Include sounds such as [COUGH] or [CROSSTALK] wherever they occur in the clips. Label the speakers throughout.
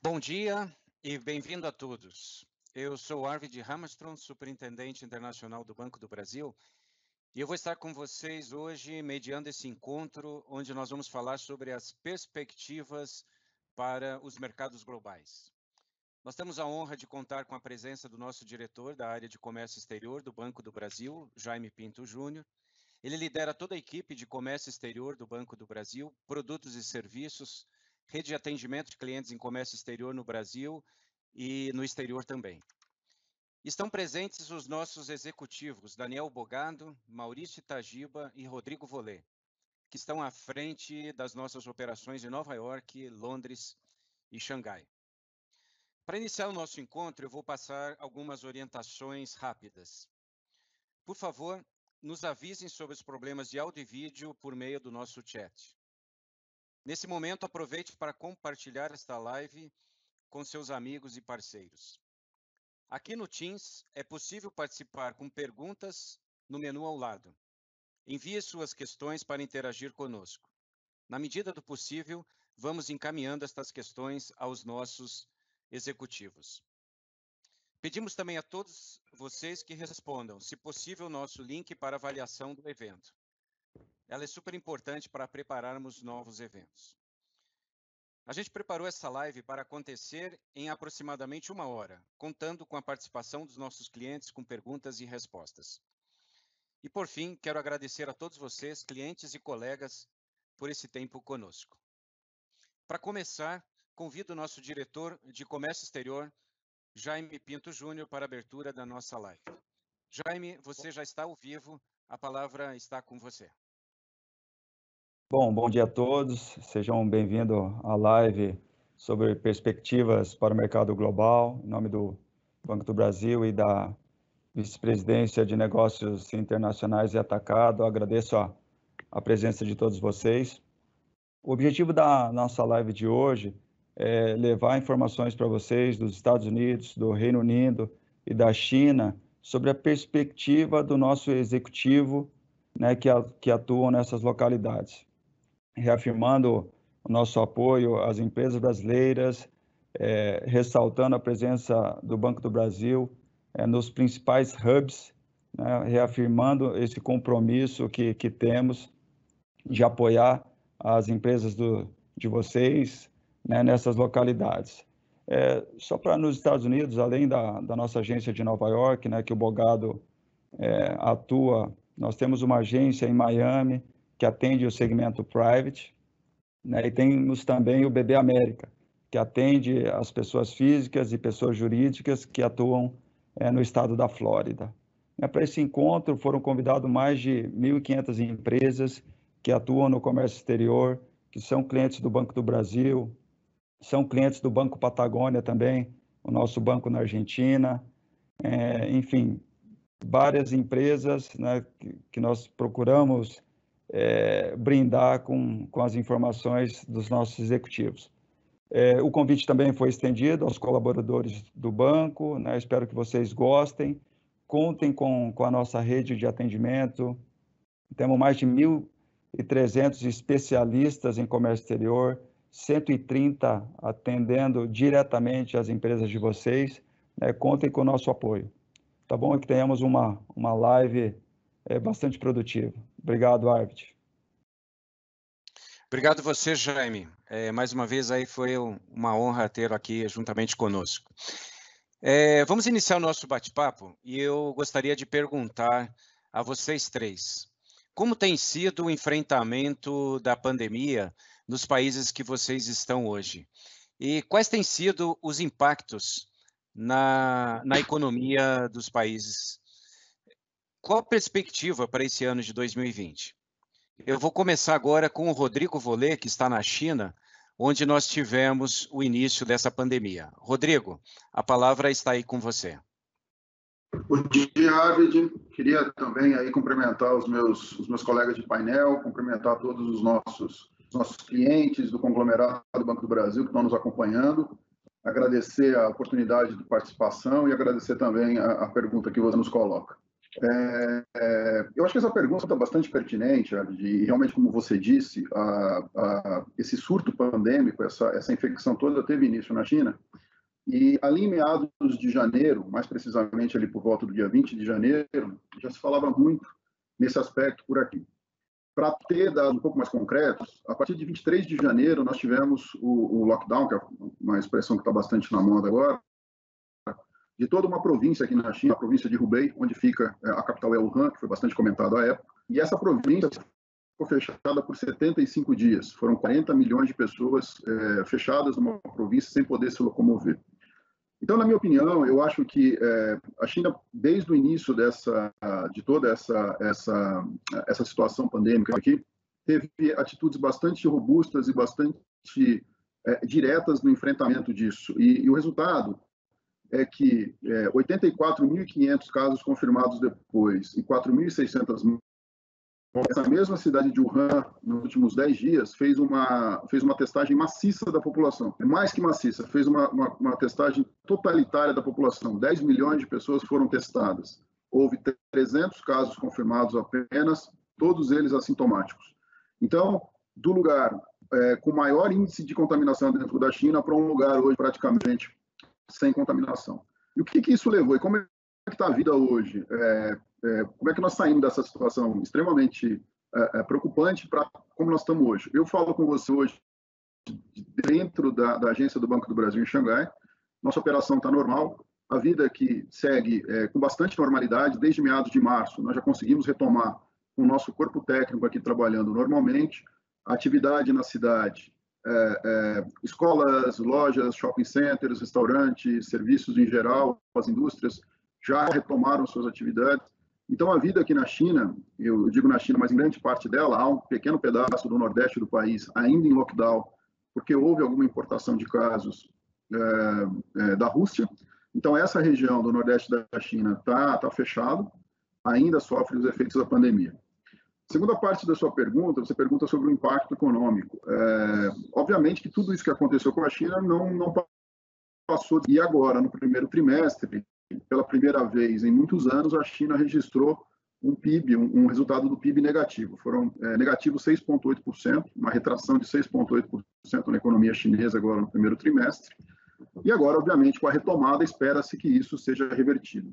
Speaker 1: Bom dia e bem-vindo a todos. Eu sou Arvid Hammerstrom, superintendente internacional do Banco do Brasil, e eu vou estar com vocês hoje mediando esse encontro onde nós vamos falar sobre as perspectivas para os mercados globais. Nós temos a honra de contar com a presença do nosso diretor da área de comércio exterior do Banco do Brasil, Jaime Pinto Júnior. Ele lidera toda a equipe de comércio exterior do Banco do Brasil, produtos e serviços, rede de atendimento de clientes em comércio exterior no Brasil e no exterior também. Estão presentes os nossos executivos, Daniel Bogado, Maurício Tajiba e Rodrigo Volê, que estão à frente das nossas operações em Nova York, Londres e Xangai. Para iniciar o nosso encontro, eu vou passar algumas orientações rápidas. Por favor, nos avisem sobre os problemas de áudio e vídeo por meio do nosso chat. Nesse momento, aproveite para compartilhar esta live com seus amigos e parceiros. Aqui no Teams é possível participar com perguntas no menu ao lado. Envie suas questões para interagir conosco. Na medida do possível, vamos encaminhando estas questões aos nossos executivos. Pedimos também a todos vocês que respondam, se possível, nosso link para avaliação do evento. Ela é super importante para prepararmos novos eventos. A gente preparou essa live para acontecer em aproximadamente uma hora, contando com a participação dos nossos clientes com perguntas e respostas. E por fim, quero agradecer a todos vocês, clientes e colegas, por esse tempo conosco. Para começar, convido o nosso diretor de Comércio Exterior, Jaime Pinto Júnior, para a abertura da nossa live. Jaime, você já está ao vivo, a palavra está com você.
Speaker 2: Bom, bom dia a todos. Sejam bem-vindos à live sobre perspectivas para o mercado global, em nome do Banco do Brasil e da Vice-Presidência de Negócios Internacionais e Atacado. agradeço a, a presença de todos vocês. O objetivo da nossa live de hoje é levar informações para vocês dos Estados Unidos, do Reino Unido e da China sobre a perspectiva do nosso executivo né, que, que atuam nessas localidades reafirmando o nosso apoio às empresas brasileiras, é, ressaltando a presença do Banco do Brasil é, nos principais hubs, né, reafirmando esse compromisso que, que temos de apoiar as empresas do, de vocês né, nessas localidades. É, só para nos Estados Unidos, além da, da, nossa agência de Nova York, né, que o Bogado é, atua, nós temos uma agência em Miami, que atende o segmento private, né? e temos também o BB América, que atende as pessoas físicas e pessoas jurídicas que atuam é, no estado da Flórida. É, Para esse encontro foram convidados mais de 1.500 empresas que atuam no comércio exterior, que são clientes do Banco do Brasil, são clientes do Banco Patagônia também, o nosso banco na Argentina, é, enfim, várias empresas né, que, que nós procuramos é, brindar com, com as informações dos nossos executivos. É, o convite também foi estendido aos colaboradores do banco, né? espero que vocês gostem. Contem com, com a nossa rede de atendimento. Temos mais de 1.300 especialistas em comércio exterior, 130 atendendo diretamente as empresas de vocês. Né? Contem com o nosso apoio. Tá bom? Que tenhamos uma, uma live é, bastante produtiva. Obrigado, Arvid.
Speaker 1: Obrigado você, Jaime. É, mais uma vez aí foi uma honra ter aqui juntamente conosco. É, vamos iniciar o nosso bate-papo e eu gostaria de perguntar a vocês três. Como tem sido o enfrentamento da pandemia nos países que vocês estão hoje? E quais têm sido os impactos na, na economia dos países qual a perspectiva para esse ano de 2020? Eu vou começar agora com o Rodrigo Volê, que está na China, onde nós tivemos o início dessa pandemia. Rodrigo, a palavra está aí com você.
Speaker 3: Bom dia, Arvid. Queria também aí cumprimentar os meus, os meus colegas de painel, cumprimentar todos os nossos, os nossos clientes do conglomerado do Banco do Brasil que estão nos acompanhando, agradecer a oportunidade de participação e agradecer também a, a pergunta que você nos coloca. É, é, eu acho que essa pergunta está bastante pertinente, e realmente, como você disse, a, a, esse surto pandêmico, essa, essa infecção toda teve início na China, e ali em meados de janeiro, mais precisamente ali por volta do dia 20 de janeiro, já se falava muito nesse aspecto por aqui. Para ter dados um pouco mais concretos, a partir de 23 de janeiro nós tivemos o, o lockdown, que é uma expressão que está bastante na moda agora, de toda uma província aqui na China, a província de Hubei, onde fica é, a capital é Wuhan, que foi bastante comentado à época. E essa província ficou fechada por 75 dias. Foram 40 milhões de pessoas é, fechadas numa província sem poder se locomover. Então, na minha opinião, eu acho que é, a China, desde o início dessa, de toda essa, essa, essa situação pandêmica aqui, teve atitudes bastante robustas e bastante é, diretas no enfrentamento disso. E, e o resultado é que é, 84.500 casos confirmados depois e 4.600 essa mesma cidade de Wuhan, nos últimos 10 dias, fez uma, fez uma testagem maciça da população. Mais que maciça, fez uma, uma, uma testagem totalitária da população. 10 milhões de pessoas foram testadas. Houve 300 casos confirmados apenas, todos eles assintomáticos. Então, do lugar é, com maior índice de contaminação dentro da China para um lugar hoje praticamente sem contaminação. E o que, que isso levou? E como é que está a vida hoje? É, é, como é que nós saímos dessa situação extremamente é, é preocupante para como nós estamos hoje? Eu falo com você hoje dentro da, da, agência do Banco do Brasil em Xangai. Nossa operação está normal. A vida que segue é, com bastante normalidade. Desde meados de março, nós já conseguimos retomar o nosso corpo técnico aqui trabalhando normalmente. A atividade na cidade é, é, escolas, lojas, shopping centers, restaurantes, serviços em geral, as indústrias já retomaram suas atividades. Então, a vida aqui na China, eu digo na China, mas em grande parte dela, há um pequeno pedaço do nordeste do país ainda em lockdown, porque houve alguma importação de casos é, é, da Rússia. Então, essa região do nordeste da China está tá fechado, ainda sofre os efeitos da pandemia. Segunda parte da sua pergunta, você pergunta sobre o impacto econômico. É, obviamente que tudo isso que aconteceu com a China não, não passou. E agora, no primeiro trimestre, pela primeira vez em muitos anos, a China registrou um PIB, um, um resultado do PIB negativo. Foram é, negativo 6,8%, uma retração de 6,8% na economia chinesa agora no primeiro trimestre. E agora, obviamente, com a retomada, espera-se que isso seja revertido.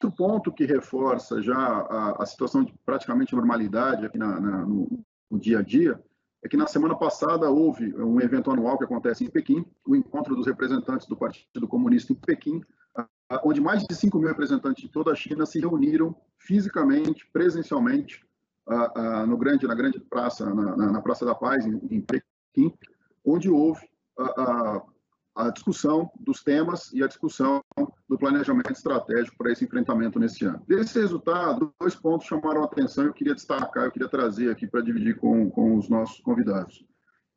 Speaker 3: Outro ponto que reforça já a, a situação de praticamente normalidade aqui na, na, no, no dia a dia é que na semana passada houve um evento anual que acontece em Pequim, o encontro dos representantes do Partido Comunista em Pequim, onde mais de 5 mil representantes de toda a China se reuniram fisicamente, presencialmente, no grande, na grande praça, na, na Praça da Paz, em, em Pequim, onde houve a discussão dos temas e a discussão do planejamento estratégico para esse enfrentamento nesse ano. Desse resultado, dois pontos chamaram a atenção e eu queria destacar, eu queria trazer aqui para dividir com, com os nossos convidados.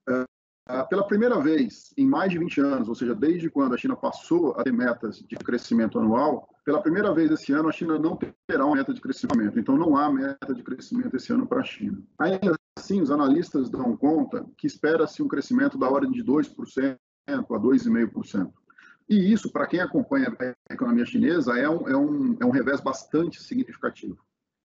Speaker 3: É, pela primeira vez em mais de 20 anos, ou seja, desde quando a China passou a ter metas de crescimento anual, pela primeira vez esse ano a China não terá uma meta de crescimento, então não há meta de crescimento esse ano para a China. Ainda assim, os analistas dão conta que espera-se um crescimento da ordem de 2% a 2,5%. E isso, para quem acompanha a economia chinesa, é um, é, um, é um revés bastante significativo.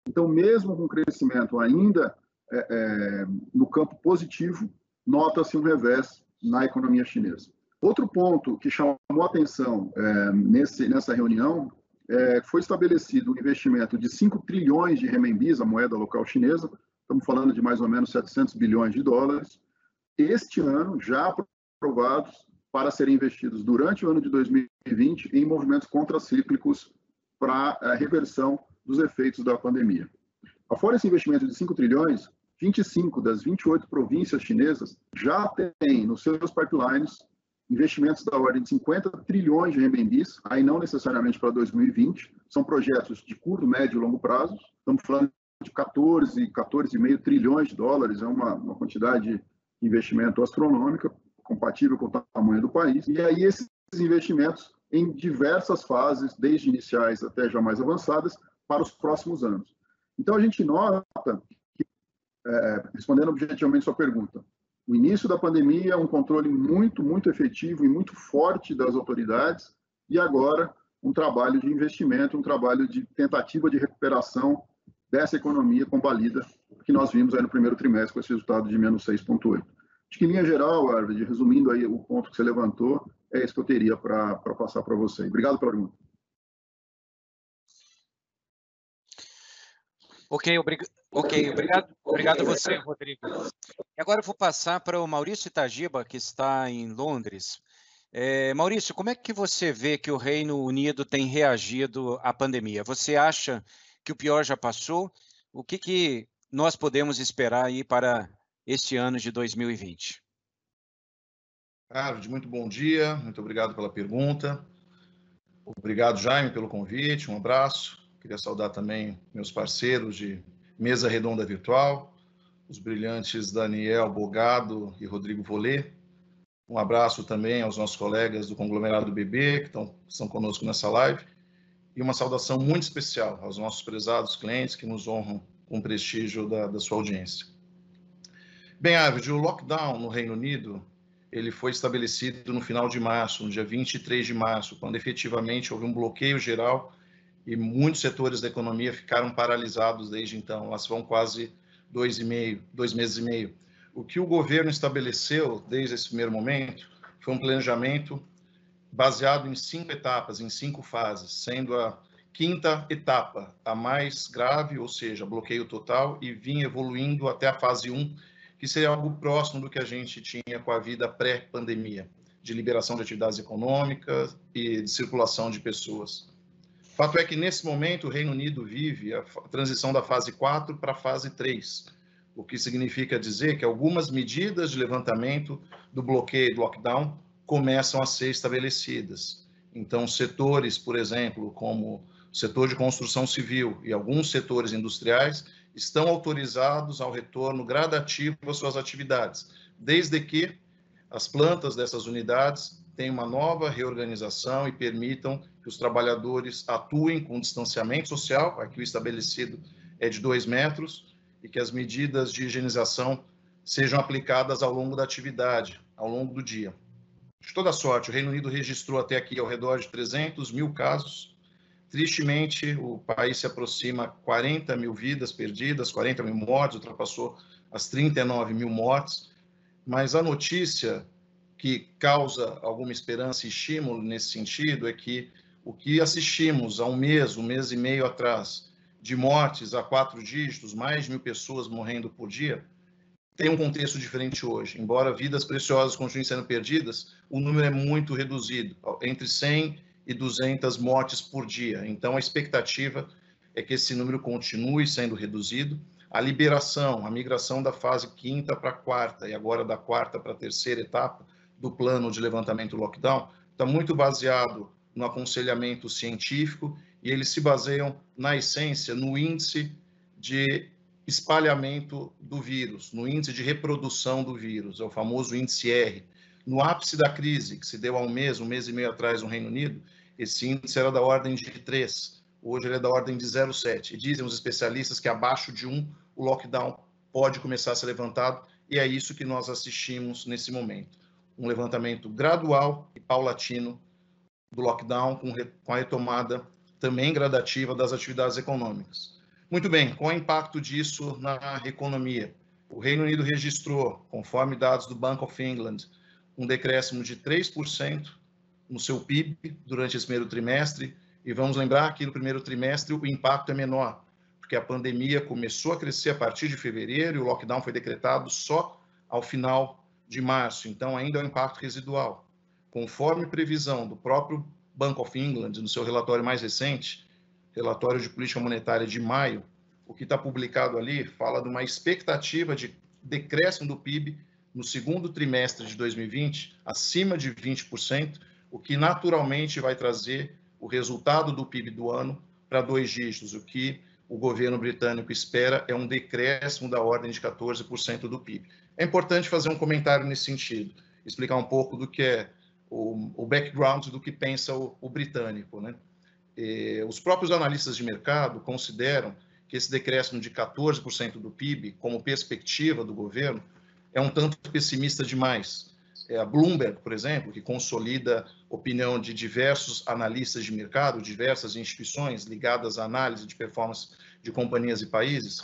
Speaker 3: Então, mesmo com crescimento ainda é, é, no campo positivo, nota-se um revés na economia chinesa. Outro ponto que chamou atenção é, nesse, nessa reunião é, foi estabelecido um investimento de 5 trilhões de renminbis, a moeda local chinesa, estamos falando de mais ou menos 700 bilhões de dólares, este ano já aprovados para serem investidos durante o ano de 2020 em movimentos contracíclicos para a reversão dos efeitos da pandemia. Afora esse investimento de 5 trilhões, 25 das 28 províncias chinesas já têm nos seus pipelines investimentos da ordem de 50 trilhões de renminbis, aí não necessariamente para 2020, são projetos de curto, médio e longo prazo, estamos falando de 14, 14,5 trilhões de dólares, é uma, uma quantidade de investimento astronômica, compatível com o tamanho do país. E aí esses investimentos em diversas fases, desde iniciais até já mais avançadas, para os próximos anos. Então a gente nota que, é, respondendo objetivamente sua pergunta, o início da pandemia é um controle muito, muito efetivo e muito forte das autoridades, e agora um trabalho de investimento, um trabalho de tentativa de recuperação dessa economia combalida que nós vimos aí no primeiro trimestre com esse resultado de menos 6,8. Acho que, em linha geral, Arvid, resumindo aí o ponto que você levantou, é isso que eu teria para passar para você. Obrigado pela pergunta.
Speaker 1: Ok, obrigado. Ok, obrigado, obrigado a você, Rodrigo. E agora eu vou passar para o Maurício Itagiba, que está em Londres. É, Maurício, como é que você vê que o Reino Unido tem reagido à pandemia? Você acha que o pior já passou? O que, que nós podemos esperar aí para este ano de 2020?
Speaker 4: Carlos, muito bom dia, muito obrigado pela pergunta. Obrigado, Jaime, pelo convite, um abraço. Queria saudar também meus parceiros de mesa redonda virtual, os brilhantes Daniel Bogado e Rodrigo Volê. Um abraço também aos nossos colegas do conglomerado BB, que estão, estão conosco nessa live. E uma saudação muito especial aos nossos prezados clientes que nos honram com o prestígio da, da sua audiência. Bem, Arvid, o lockdown no Reino Unido ele foi estabelecido no final de março, no dia 23 de março, quando efetivamente houve um bloqueio geral e muitos setores da economia ficaram paralisados desde então. Elas vão quase dois e meio, dois meses e meio. O que o governo estabeleceu desde esse primeiro momento foi um planejamento baseado em cinco etapas, em cinco fases, sendo a quinta etapa a mais grave, ou seja, bloqueio total, e vinha evoluindo até a fase 1, que seria algo próximo do que a gente tinha com a vida pré-pandemia, de liberação de atividades econômicas e de circulação de pessoas. Fato é que, nesse momento, o Reino Unido vive a transição da fase 4 para a fase 3, o que significa dizer que algumas medidas de levantamento do bloqueio do lockdown começam a ser estabelecidas. Então, setores, por exemplo, como o setor de construção civil e alguns setores industriais estão autorizados ao retorno gradativo às suas atividades, desde que as plantas dessas unidades tenham uma nova reorganização e permitam que os trabalhadores atuem com distanciamento social, aqui o estabelecido é de dois metros, e que as medidas de higienização sejam aplicadas ao longo da atividade, ao longo do dia. De toda sorte, o Reino Unido registrou até aqui ao redor de 300 mil casos. Tristemente, o país se aproxima a 40 mil vidas perdidas, 40 mil mortes, ultrapassou as 39 mil mortes. Mas a notícia que causa alguma esperança e estímulo nesse sentido é que o que assistimos há um mês, um mês e meio atrás, de mortes a quatro dígitos, mais de mil pessoas morrendo por dia, tem um contexto diferente hoje. Embora vidas preciosas continuem sendo perdidas, o número é muito reduzido, entre 100 e 200 mortes por dia. Então, a expectativa é que esse número continue sendo reduzido. A liberação, a migração da fase quinta para quarta e agora da quarta para a terceira etapa do plano de levantamento lockdown está muito baseado no aconselhamento científico e eles se baseiam, na essência, no índice de espalhamento do vírus, no índice de reprodução do vírus, é o famoso índice R. No ápice da crise, que se deu há um mês, um mês e meio atrás no Reino Unido, esse índice era da ordem de 3, hoje ele é da ordem de 0,7. E dizem os especialistas que abaixo de 1 o lockdown pode começar a ser levantado, e é isso que nós assistimos nesse momento. Um levantamento gradual e paulatino do lockdown, com, a retomada também gradativa das atividades econômicas. Muito bem, qual é o impacto disso na economia? O Reino Unido registrou, conforme dados do Bank of England, um decréscimo de 3% no seu PIB durante esse primeiro trimestre. E vamos lembrar que no primeiro trimestre o impacto é menor, porque a pandemia começou a crescer a partir de fevereiro e o lockdown foi decretado só ao final de março. Então, ainda é um impacto residual conforme previsão do próprio Bank of England, no seu relatório mais recente, relatório de política monetária de maio, o que está publicado ali fala de uma expectativa de decréscimo do PIB no segundo trimestre de 2020 acima de 20%, o que naturalmente vai trazer o resultado do PIB do ano para dois dígitos. O que o governo britânico espera é um decréscimo da ordem de 14% do PIB. É importante fazer um comentário nesse sentido, explicar um pouco do que é o, o background do que pensa o, o britânico. Né? E, os próprios analistas de mercado consideram que esse decréscimo de 14% do PIB, como perspectiva do governo, é um tanto pessimista demais. é a Bloomberg, por exemplo, que consolida opinião de diversos analistas de mercado, diversas instituições ligadas à análise de performance de companhias e países,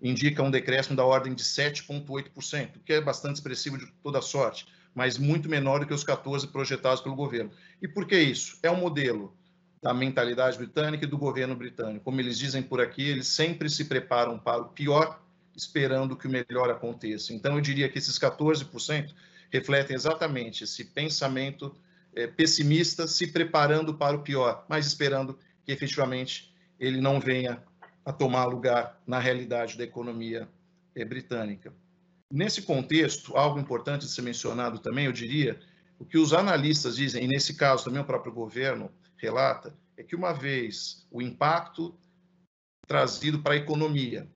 Speaker 4: indica um decréscimo da ordem de 7,8%, que é bastante expressivo de toda sorte, mas muito menor do que os 14 projetados pelo governo. E por que isso? É um modelo da mentalidade britânica e do governo britânico. Como eles dizem por aqui, eles sempre se preparam para o pior, esperando que o melhor aconteça. Então, eu diria que esses 14% refletem exatamente esse pensamento é, pessimista, se preparando para o pior, mas esperando que efetivamente ele não venha a tomar lugar na realidade da economia é, britânica. Nesse contexto, algo importante de ser mencionado também, eu diria, o que os analistas dizem, e nesse caso também o próprio governo relata, é que uma vez o impacto trazido para a economia,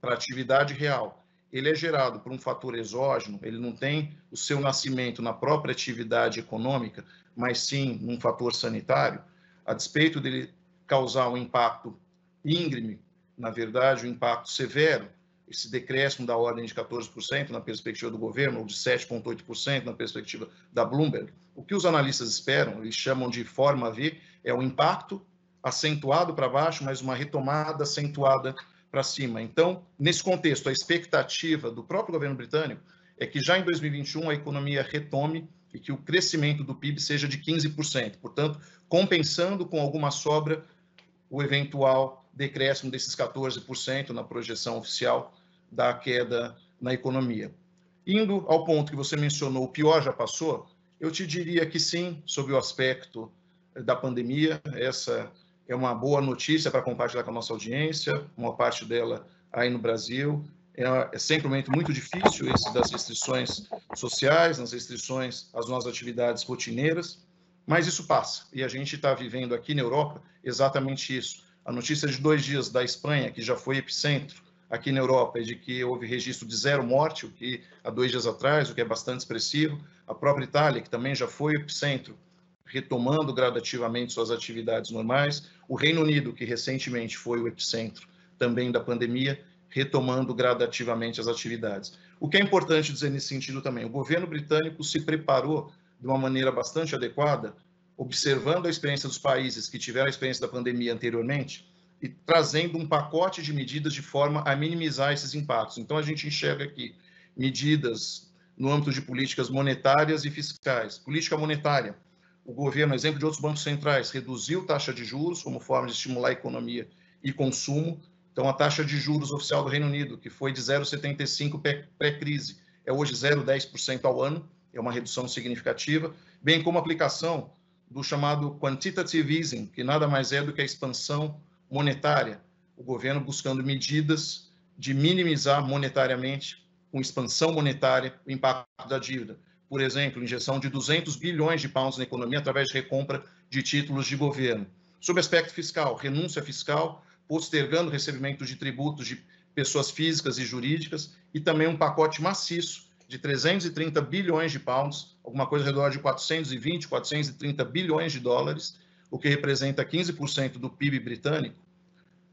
Speaker 4: para a atividade real, ele é gerado por um fator exógeno, ele não tem o seu nascimento na própria atividade econômica, mas sim num fator sanitário, a despeito dele causar um impacto íngreme, na verdade, um impacto severo, esse decréscimo da ordem de 14% na perspectiva do governo, ou de 7,8% na perspectiva da Bloomberg, o que os analistas esperam, eles chamam de forma V, é um impacto acentuado para baixo, mas uma retomada acentuada para cima. Então, nesse contexto, a expectativa do próprio governo britânico é que já em 2021 a economia retome e que o crescimento do PIB seja de 15%, portanto, compensando com alguma sobra o eventual decréscimo desses 14% na projeção oficial da queda na economia. Indo ao ponto que você mencionou, o pior já passou, eu te diria que sim, sob o aspecto da pandemia, essa é uma boa notícia para compartilhar com a nossa audiência, uma parte dela aí no Brasil. É, é sempre um momento muito difícil esse das restrições sociais, nas restrições às nossas atividades rotineiras, mas isso passa. E a gente está vivendo aqui na Europa exatamente isso. A notícia de dois dias da Espanha, que já foi epicentro aqui na Europa, é de que houve registro de zero morte, o que há dois dias atrás, o que é bastante expressivo. A própria Itália, que também já foi epicentro, retomando gradativamente suas atividades normais. O Reino Unido, que recentemente foi o epicentro também da pandemia, retomando gradativamente as atividades. O que é importante dizer nesse sentido também, o governo britânico se preparou de uma maneira bastante adequada observando a experiência dos países que tiveram a experiência da pandemia anteriormente e trazendo um pacote de medidas de forma a minimizar esses impactos. Então, a gente enxerga aqui medidas no âmbito de políticas monetárias e fiscais. Política monetária, o governo, exemplo de outros bancos centrais, reduziu taxa de juros como forma de estimular a economia e consumo. Então, a taxa de juros oficial do Reino Unido, que foi de 0,75 pré-crise, é hoje 0,10% ao ano, é uma redução significativa, bem como a aplicação do chamado quantitative easing, que nada mais é do que a expansão monetária, o governo buscando medidas de minimizar monetariamente, com expansão monetária, o impacto da dívida. Por exemplo, injeção de 200 bilhões de pounds na economia através de recompra de títulos de governo. Sob aspecto fiscal, renúncia fiscal, postergando o recebimento de tributos de pessoas físicas e jurídicas e também um pacote maciço de 330 bilhões de pounds, alguma coisa ao redor de 420, 430 bilhões de dólares, o que representa 15% do PIB britânico,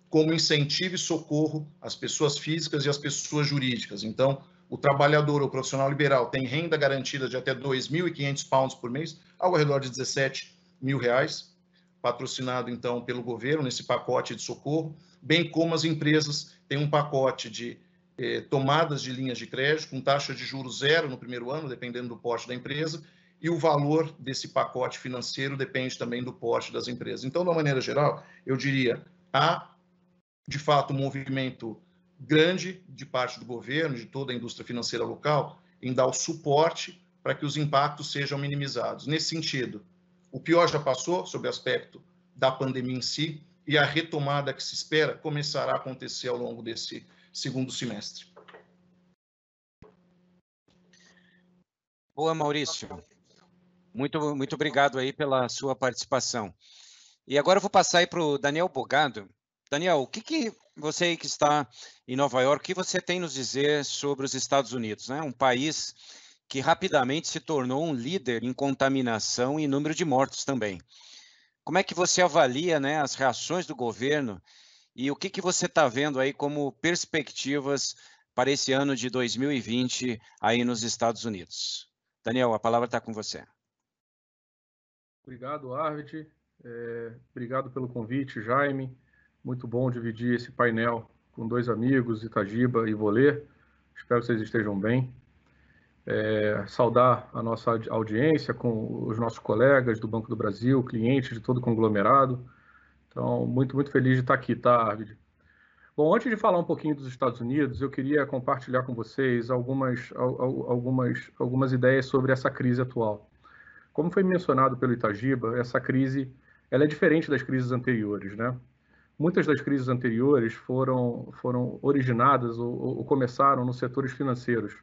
Speaker 4: como incentivo e socorro às pessoas físicas e às pessoas jurídicas. Então, o trabalhador ou profissional liberal tem renda garantida de até 2.500 pounds por mês, algo ao redor de 17 mil reais, patrocinado então pelo governo nesse pacote de socorro, bem como as empresas têm um pacote de eh, tomadas de linhas de crédito com taxa de juros zero no primeiro ano, dependendo do porte da empresa, e o valor desse pacote financeiro depende também do porte das empresas. Então, de uma maneira geral, eu diria, há de fato um movimento grande de parte do governo, de toda a indústria financeira local, em dar o suporte para que os impactos sejam minimizados. Nesse sentido, o pior já passou sobre o aspecto da pandemia em si, e a retomada que se espera começará a acontecer ao longo desse segundo semestre.
Speaker 1: Boa, Maurício. Muito, muito obrigado aí pela sua participação. E agora eu vou passar aí para o Daniel Bogado. Daniel, o que, que você que está em Nova York, o que você tem nos dizer sobre os Estados Unidos, né? Um país que rapidamente se tornou um líder em contaminação e número de mortos também. Como é que você avalia né, as reações do governo e o que, que você está vendo aí como perspectivas para esse ano de 2020 aí nos Estados Unidos? Daniel, a palavra está com você.
Speaker 5: Obrigado, Arvid. É, obrigado pelo convite, Jaime. Muito bom dividir esse painel com dois amigos, Itagiba e Volê. Espero que vocês estejam bem. É, saudar a nossa audiência com os nossos colegas do Banco do Brasil, clientes de todo o conglomerado. Então, muito, muito feliz de estar aqui, tá, Arvid? Bom, antes de falar um pouquinho dos Estados Unidos, eu queria compartilhar com vocês algumas, algumas, algumas ideias sobre essa crise atual. Como foi mencionado pelo Itagiba, essa crise ela é diferente das crises anteriores, né? Muitas das crises anteriores foram, foram originadas ou, ou começaram nos setores financeiros.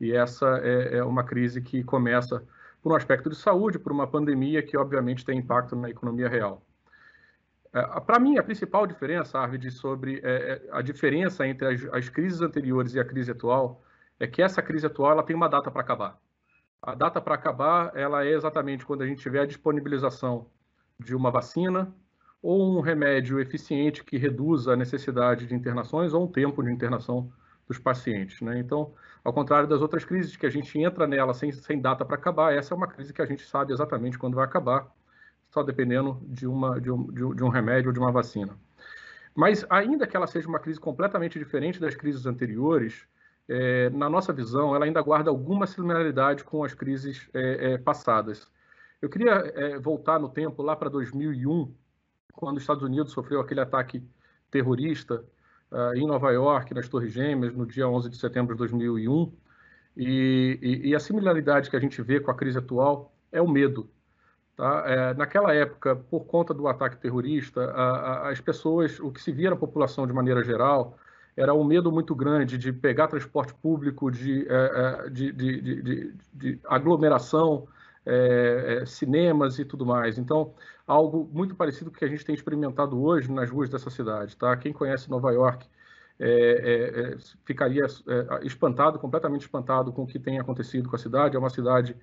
Speaker 5: E essa é, é uma crise que começa por um aspecto de saúde, por uma pandemia que, obviamente, tem impacto na economia real. É, Para mim, a principal diferença, Arvid, sobre é, é, a diferença entre as, as, crises anteriores e a crise atual é que essa crise atual ela tem uma data para acabar. A data para acabar ela é exatamente quando a gente tiver a disponibilização de uma vacina ou um remédio eficiente que reduza a necessidade de internações ou um tempo de internação dos pacientes. Né? Então, ao contrário das outras crises que a gente entra nela sem, sem data para acabar, essa é uma crise que a gente sabe exatamente quando vai acabar só dependendo de, uma, de, um, de um remédio ou de uma vacina. Mas, ainda que ela seja uma crise completamente diferente das crises anteriores, é, na nossa visão, ela ainda guarda alguma similaridade com as crises é, é, passadas. Eu queria é, voltar no tempo, lá para 2001, quando os Estados Unidos sofreu aquele ataque terrorista uh, em Nova York, nas Torres Gêmeas, no dia 11 de setembro de 2001. E, e, e a similaridade que a gente vê com a crise atual é o medo. Tá? É, naquela época, por conta do ataque terrorista, a, a, as pessoas, o que se via na população de maneira geral, era um medo muito grande de pegar transporte público, de, é, é de, de, de, de aglomeração, é, é, cinemas e tudo mais. Então, algo muito parecido com o que a gente tem experimentado hoje nas ruas dessa cidade. Tá? Quem conhece Nova York é, ficaria espantado, completamente espantado com o que tem acontecido com a cidade. É uma cidade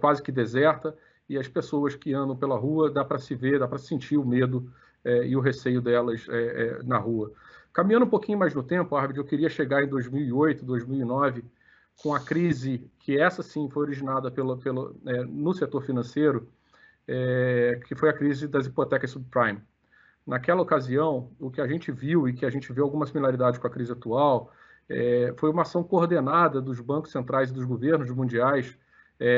Speaker 5: quase que deserta e as pessoas que andam pela rua, dá para se ver, dá para sentir o medo é, e o receio delas é, é, na rua. Caminhando um pouquinho mais no tempo, Arvid, eu queria chegar em 2008, 2009, com a crise que essa sim foi originada pelo, pelo, é, no setor financeiro, é, que foi a crise das hipotecas subprime. Naquela ocasião, o que a gente viu e que a gente vê alguma similaridade com a crise atual é, foi uma ação coordenada dos bancos centrais e dos governos mundiais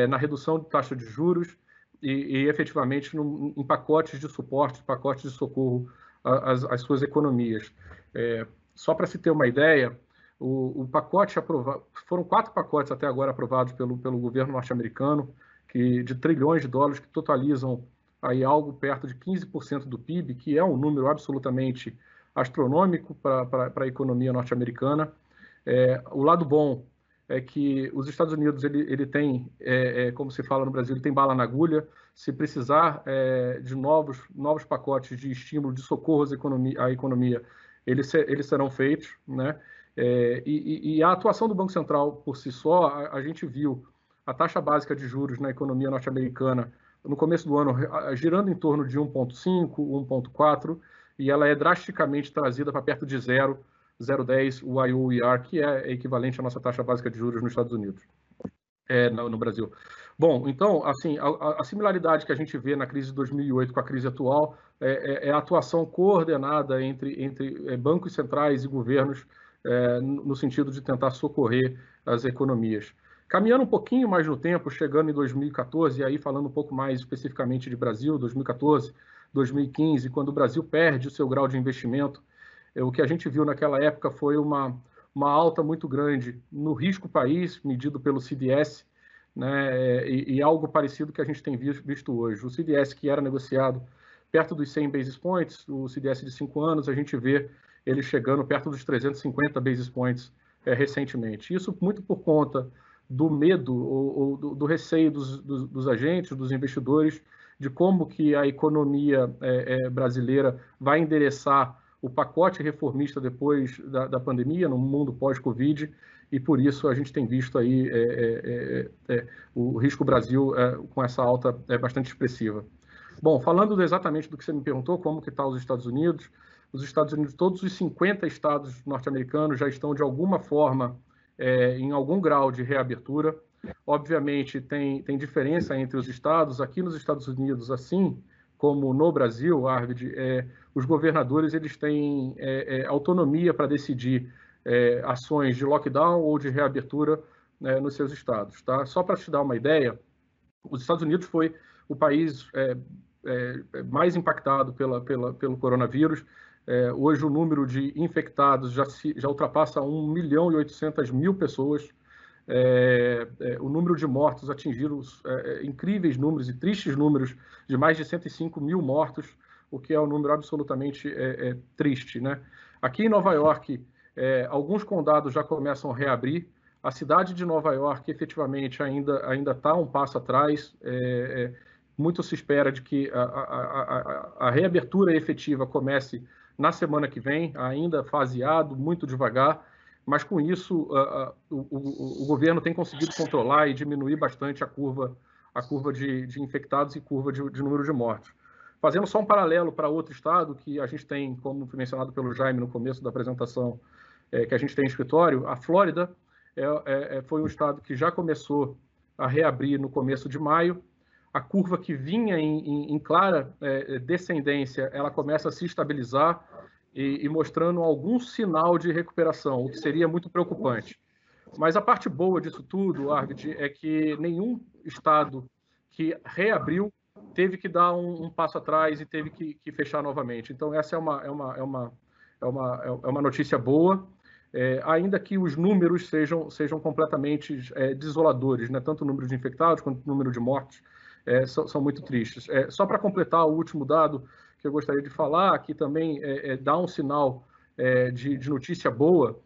Speaker 5: na redução de taxa de juros e, e efetivamente no, em pacotes de suporte, pacotes de socorro às, às suas economias. É, só para se ter uma ideia, o, o pacote aprovado, foram quatro pacotes até agora aprovados pelo, pelo governo norte-americano, que de trilhões de dólares que totalizam aí algo perto de 15% do PIB, que é um número absolutamente astronômico para a economia norte-americana. É, o lado bom é que os Estados Unidos ele, ele tem, é, é, como se fala no Brasil, ele tem bala na agulha. Se precisar é, de novos, novos pacotes de estímulo, de socorro à economia, à economia eles, eles serão feitos. Né? É, e, e, a atuação do Banco Central por si só, a, a gente viu a taxa básica de juros na economia norte-americana no começo do ano girando em torno de 1,5, 1,4, e ela é drasticamente trazida para perto de zero 0,10 o IOER, que é equivalente à nossa taxa básica de juros nos Estados Unidos, é, no, no Brasil. Bom, então, assim, a, a, similaridade que a gente vê na crise de 2008 com a crise atual é, é, é a atuação coordenada entre, entre é, bancos centrais e governos é, no sentido de tentar socorrer as economias. Caminhando um pouquinho mais no tempo, chegando em 2014, e aí falando um pouco mais especificamente de Brasil, 2014, 2015, quando o Brasil perde o seu grau de investimento é, o que a gente viu naquela época foi uma, uma alta muito grande no risco país, medido pelo CDS, né, e, e, algo parecido que a gente tem visto hoje. O CDS, que era negociado perto dos 100 basis points, o CDS de 5 anos, a gente vê ele chegando perto dos 350 basis points é, recentemente. Isso muito por conta do medo ou, ou do, do, receio dos, dos, dos, agentes, dos investidores, de como que a economia é, é, brasileira vai endereçar o pacote reformista depois da, da pandemia, no mundo pós-Covid, e por isso a gente tem visto aí é, é, é, o risco Brasil com essa alta bastante expressiva. Bom, falando exatamente do que você me perguntou, como que está os Estados Unidos, os Estados Unidos, todos os 50 estados norte-americanos já estão de alguma forma em algum grau de reabertura. Obviamente, tem, tem diferença entre os estados. Aqui nos Estados Unidos, assim como no Brasil, Arvid, é, os governadores eles têm é, é, autonomia para decidir é, ações de lockdown ou de reabertura né, nos seus estados. Tá? Só para te dar uma ideia, os Estados Unidos foi o país é, é, mais impactado pela, pela, pelo coronavírus. É, hoje o número de infectados já, se, já ultrapassa 1 milhão e 800 mil pessoas. É, é, o número de mortos atingiram é, incríveis números e tristes números de mais de 105 mil mortos, o que é um número absolutamente triste. Né? Aqui em Nova York, alguns condados já começam a reabrir, a cidade de Nova York, efetivamente, ainda ainda está um passo atrás. É, é, muito se espera de que a, a, a, a, reabertura efetiva comece na semana que vem, ainda faseado, muito devagar, mas com isso o, o, o, governo tem conseguido controlar e diminuir bastante a curva, a curva de, de infectados e curva de, de número de mortes. Fazendo só um paralelo para outro estado que a gente tem, como foi mencionado pelo Jaime no começo da apresentação, é, que a gente tem em escritório, a Flórida é, é, é, foi um estado que já começou a reabrir no começo de maio. A curva que vinha em, em, em clara é, descendência, ela começa a se estabilizar e, e, mostrando algum sinal de recuperação, o que seria muito preocupante. Mas a parte boa disso tudo, Arvid, é que nenhum estado que reabriu teve que dar um, um passo atrás e teve que, que, fechar novamente. Então essa é uma, é uma, é uma, é uma, é uma notícia boa é, ainda que os números sejam, sejam completamente é, desoladores, né? tanto o número de infectados quanto o número de mortes é, são, são, muito tristes. É, só para completar o último dado que eu gostaria de falar, que também é, é, dá um sinal de, de, notícia boa,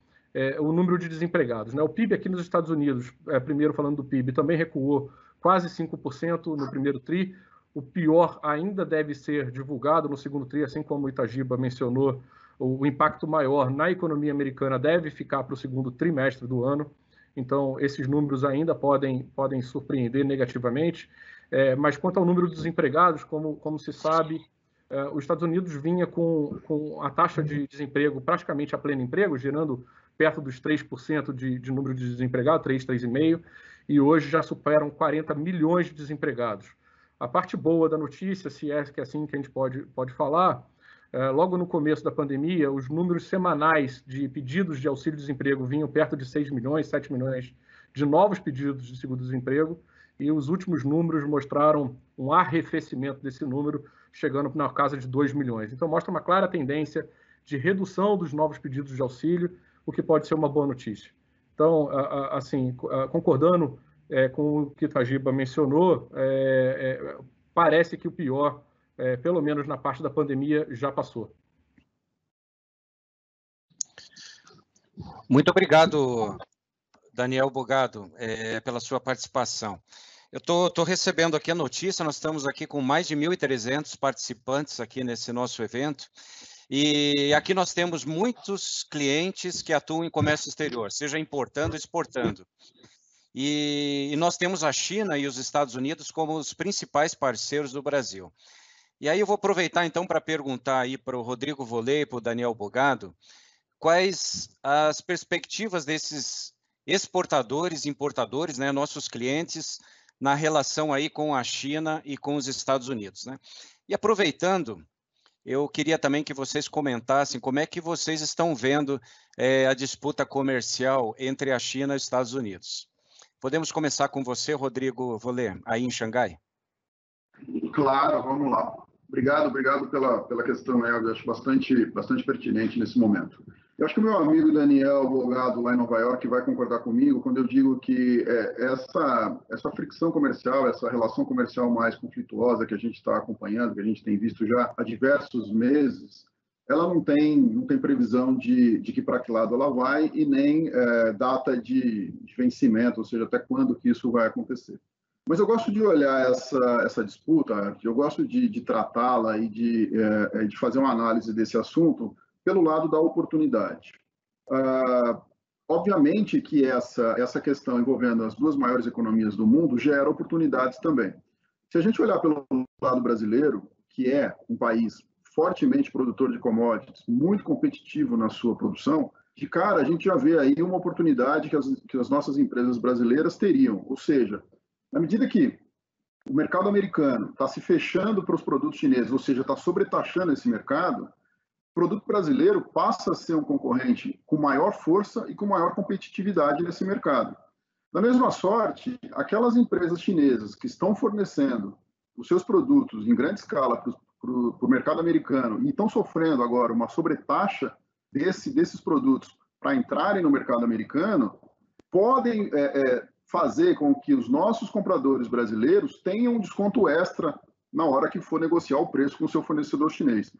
Speaker 5: o número de desempregados. Né? O PIB aqui nos Estados Unidos, primeiro falando do PIB, também recuou quase 5% no primeiro TRI. O pior ainda deve ser divulgado no segundo TRI, assim como o Itagiba mencionou o impacto maior na economia americana deve ficar para o segundo trimestre do ano. Então, esses números ainda podem, podem surpreender negativamente. É, mas quanto ao número de desempregados, como, como se sabe, é, os Estados Unidos vinha com, com a taxa de desemprego praticamente a pleno emprego, gerando perto dos 3% de, de número de desempregados, 3, 3,5%, e hoje já superam 40 milhões de desempregados. A parte boa da notícia, se é que é assim que a gente pode, pode falar, é, logo no começo da pandemia, os números semanais de pedidos de auxílio-desemprego vinham perto de 6 milhões, 7 milhões de novos pedidos de seguro-desemprego, e os últimos números mostraram um arrefecimento desse número, chegando na casa de 2 milhões. Então, mostra uma clara tendência de redução dos novos pedidos de auxílio, o que pode ser uma boa notícia. Então, assim, concordando é, com o que Tajiba mencionou, é, é, parece que o pior pelo menos na parte da pandemia, já passou.
Speaker 1: Muito obrigado, Daniel Bogado, é, pela sua participação. Eu estou recebendo aqui a notícia, nós estamos aqui com mais de 1.300 participantes aqui nesse nosso evento, e aqui nós temos muitos clientes que atuam em comércio exterior, seja importando ou exportando. E, e, nós temos a China e os Estados Unidos como os principais parceiros do Brasil. E aí eu vou aproveitar então para perguntar aí para o Rodrigo Volei para o Daniel Bogado, quais as perspectivas desses exportadores, importadores, né, nossos clientes, na relação aí com a China e com os Estados Unidos, né? E aproveitando, eu queria também que vocês comentassem como é que vocês estão vendo é, a disputa comercial entre a China e os Estados Unidos. Podemos começar com você, Rodrigo Volê, aí em Xangai?
Speaker 3: Claro, vamos lá. Obrigado, obrigado pela, pela questão, Elvio. Acho bastante, bastante pertinente nesse momento. Eu acho que o meu amigo Daniel Bogado, lá em Nova York, vai concordar comigo quando eu digo que é, essa, essa fricção comercial, essa relação comercial mais conflituosa que a gente está acompanhando, que a gente tem visto já há diversos meses, ela não tem, não tem previsão de, de que para que lado ela vai e nem é, data de, de vencimento, ou seja, até quando que isso vai acontecer. Mas eu gosto de olhar essa, essa disputa, eu gosto de, de tratá-la e de, é, é, de fazer uma análise desse assunto pelo lado da oportunidade. Ah, obviamente que essa, essa questão envolvendo as duas maiores economias do mundo gera oportunidades também. Se a gente olhar pelo lado brasileiro, que é um país fortemente produtor de commodities, muito competitivo na sua produção, de cara a gente já vê aí uma oportunidade que as, que as nossas empresas brasileiras teriam. Ou seja, na medida que o mercado americano está se fechando para os produtos chineses, ou seja, está sobretaxando esse mercado, o produto brasileiro passa a ser um concorrente com maior força e com maior competitividade nesse mercado. Da mesma sorte, aquelas empresas chinesas que estão fornecendo os seus produtos em grande escala para o mercado americano e estão sofrendo agora uma sobretaxa desse, desses produtos para entrarem no mercado americano, podem é, é, fazer com que os nossos compradores brasileiros tenham um desconto extra na hora que for negociar o preço com o seu fornecedor chinês.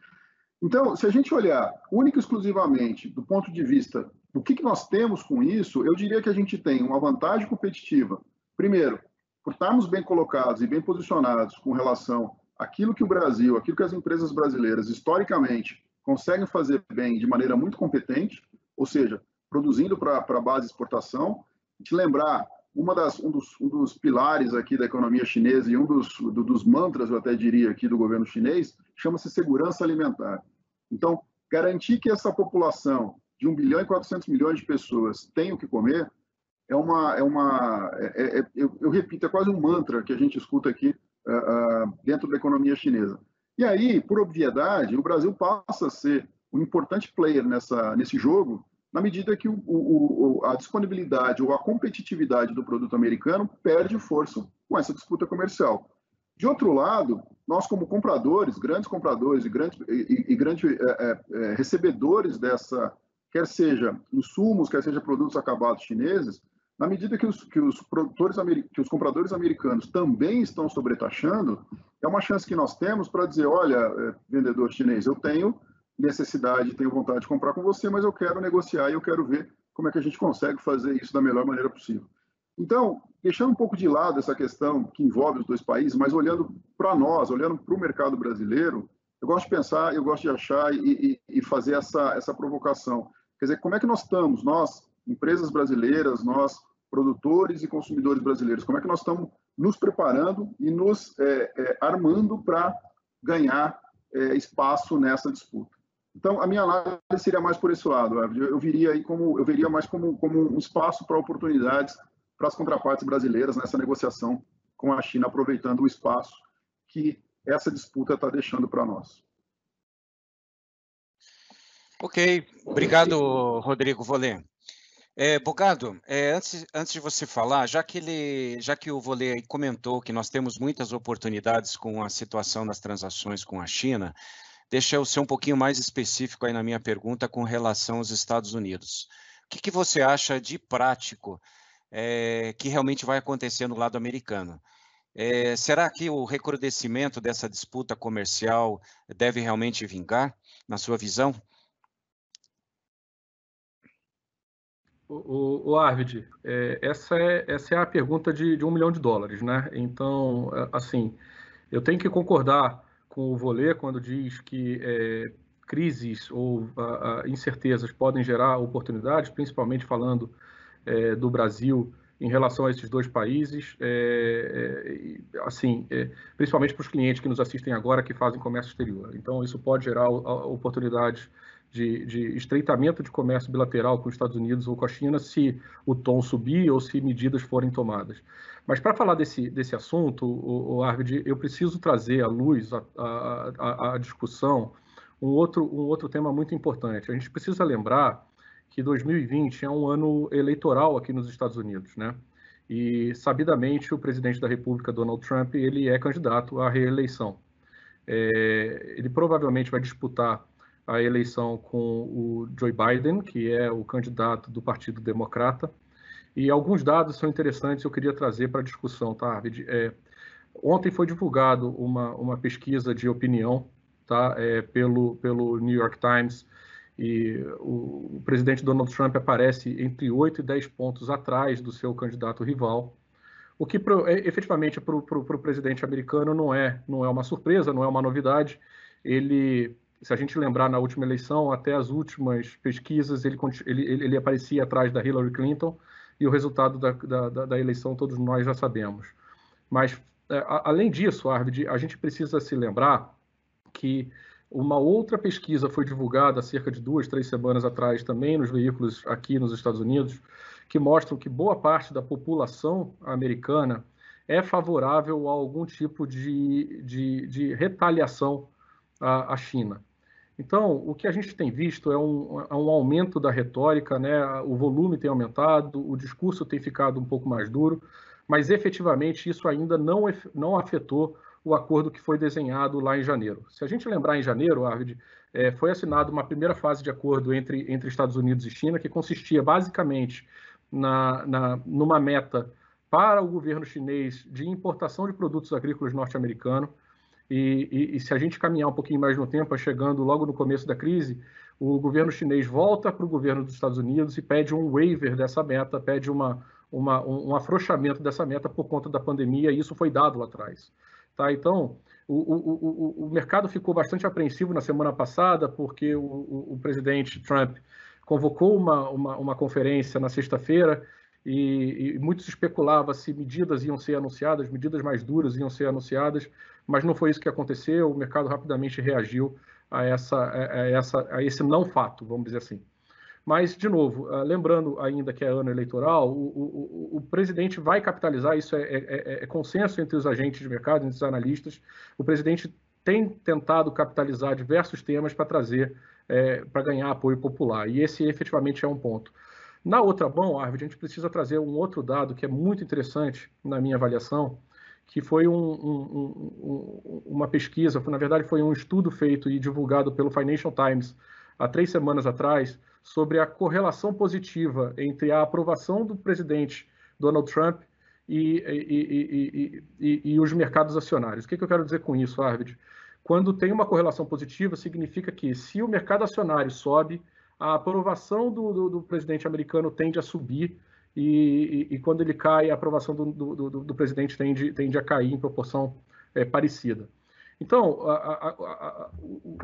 Speaker 3: Então, se a gente olhar única e exclusivamente do ponto de vista do que, que nós temos com isso, eu diria que a gente tem uma vantagem competitiva. Primeiro, por estarmos bem colocados e bem posicionados com relação àquilo que o Brasil, aquilo que as empresas brasileiras historicamente conseguem fazer bem de maneira muito competente, ou seja, produzindo para a base de exportação. Te lembrar, uma das, um, dos, um dos pilares aqui da economia chinesa e um dos, do, dos mantras, eu até diria, aqui do governo chinês, chama-se segurança alimentar. Então, garantir que essa população de 1 bilhão e 400 milhões de pessoas tenha o que comer é uma, é uma é, é, eu, eu, repito, é quase um mantra que a gente escuta aqui uh, uh, dentro da economia chinesa. E aí, por obviedade, o Brasil passa a ser um importante player nessa, nesse jogo, na medida que o, o, a disponibilidade ou a competitividade do produto americano perde força com essa disputa comercial. De outro lado, nós como compradores, grandes compradores e grandes, e, e grandes é, é, é, recebedores dessa, quer seja insumos, quer seja produtos acabados chineses, na medida que os, que os produtores, que os compradores americanos também estão sobretaxando, é uma chance que nós temos para dizer, olha, é, vendedor chinês, eu tenho necessidade, tenho vontade de comprar com você, mas eu quero negociar e eu quero ver como é que a gente consegue fazer isso da melhor maneira possível. Então, deixando um pouco de lado essa questão que envolve os dois países, mas olhando para nós, olhando para o mercado brasileiro, eu gosto de pensar, eu gosto de achar e, e, e, fazer essa, essa provocação. Quer dizer, como é que nós estamos, nós, empresas brasileiras, nós, produtores e consumidores brasileiros, como é que nós estamos nos preparando e nos é, é, armando para ganhar é, espaço nessa disputa? Então, a minha análise seria mais por esse lado. Eu viria aí como eu veria mais como, como um espaço para oportunidades para as contrapartes brasileiras nessa negociação com a China, aproveitando o espaço que essa disputa está deixando para nós.
Speaker 1: Ok, obrigado, Rodrigo Volê. É, Bogado, é, antes, antes de você falar, já que, ele, já que o Volê comentou que nós temos muitas oportunidades com a situação das transações com a China, deixa eu ser um pouquinho mais específico aí na minha pergunta com relação aos Estados Unidos. O que, que você acha de prático é, que realmente vai acontecer no lado americano? É, será que o recrudescimento dessa disputa comercial deve realmente vingar, na sua visão?
Speaker 5: O, o Arvid, é, essa, é, essa é a pergunta de, de um milhão de dólares, né? Então, assim, eu tenho que concordar com o Volê quando diz que é, crises ou a, a, incertezas podem gerar oportunidades, principalmente falando é, do Brasil em relação a esses dois países, é, é assim, é, principalmente para os clientes que nos assistem agora que fazem comércio exterior. Então, isso pode gerar oportunidades de, de, estreitamento de comércio bilateral com os Estados Unidos ou com a China se o tom subir ou se medidas forem tomadas. Mas para falar desse, desse assunto, o, o Arvid, eu preciso trazer à luz, a, discussão, um outro, um outro tema muito importante. A gente precisa lembrar que 2020 é um ano eleitoral aqui nos Estados Unidos, né? E, sabidamente, o presidente da República, Donald Trump, ele é candidato à reeleição. É, ele provavelmente vai disputar a eleição com o Joe Biden, que é o candidato do Partido Democrata, e alguns dados são interessantes, eu queria trazer para a discussão, tá? É, ontem foi divulgado uma, uma pesquisa de opinião tá, é, pelo, pelo New York Times, e o, presidente Donald Trump aparece entre 8 e 10 pontos atrás do seu candidato rival, o que pro, é, efetivamente para o presidente americano não é, não é uma surpresa, não é uma novidade. Ele, se a gente lembrar na última eleição, até as últimas pesquisas, ele, ele, ele aparecia atrás da Hillary Clinton, e o resultado da, da, da eleição todos nós já sabemos. Mas, é, a, além disso, Arvid, a gente precisa se lembrar que Uma outra pesquisa foi divulgada há cerca de duas, três semanas atrás, também nos veículos aqui nos Estados Unidos, que mostram que boa parte da população americana é favorável a algum tipo de, de, de retaliação à, à, China. Então, o que a gente tem visto é um, é um aumento da retórica, né? o volume tem aumentado, o discurso tem ficado um pouco mais duro, mas efetivamente isso ainda não, não afetou o acordo que foi desenhado lá em janeiro. Se a gente lembrar em janeiro, Arvid, é, foi assinada uma primeira fase de acordo entre, entre Estados Unidos e China, que consistia basicamente na, na, numa meta para o governo chinês de importação de produtos agrícolas norte-americanos. E, e, e, se a gente caminhar um pouquinho mais no tempo, chegando logo no começo da crise, o governo chinês volta para o governo dos Estados Unidos e pede um waiver dessa meta, pede uma, uma, um, afrouxamento dessa meta por conta da pandemia, e isso foi dado lá atrás. Tá? Então, o, o, o, o mercado ficou bastante apreensivo na semana passada, porque o, o presidente Trump convocou uma, uma, uma conferência na sexta-feira e, e muito se especulava se medidas iam ser anunciadas, medidas mais duras iam ser anunciadas, mas não foi isso que aconteceu. O mercado rapidamente reagiu a, essa, a, essa, a esse não fato, vamos dizer assim. Mas, de novo, ah, lembrando ainda que é ano eleitoral, o, o, o presidente vai capitalizar, isso é, é, é, é, consenso entre os agentes de mercado, entre os analistas. O presidente tem tentado capitalizar diversos temas para trazer, é, para ganhar apoio popular, e esse efetivamente é um ponto. Na outra mão, Arvid, a gente precisa trazer um outro dado que é muito interessante na minha avaliação, que foi um, um, um, uma pesquisa, na verdade foi um estudo feito e divulgado pelo Financial Times há três semanas atrás, sobre a correlação positiva entre a aprovação do presidente Donald Trump e, e, e, e os mercados acionários. O que, que, eu quero dizer com isso, Arvid? Quando tem uma correlação positiva, significa que se o mercado acionário sobe, a aprovação do, do, do presidente americano tende a subir e, quando ele cai, a aprovação do, do presidente tende, tende, a cair em proporção é, parecida. Então, a, a, a,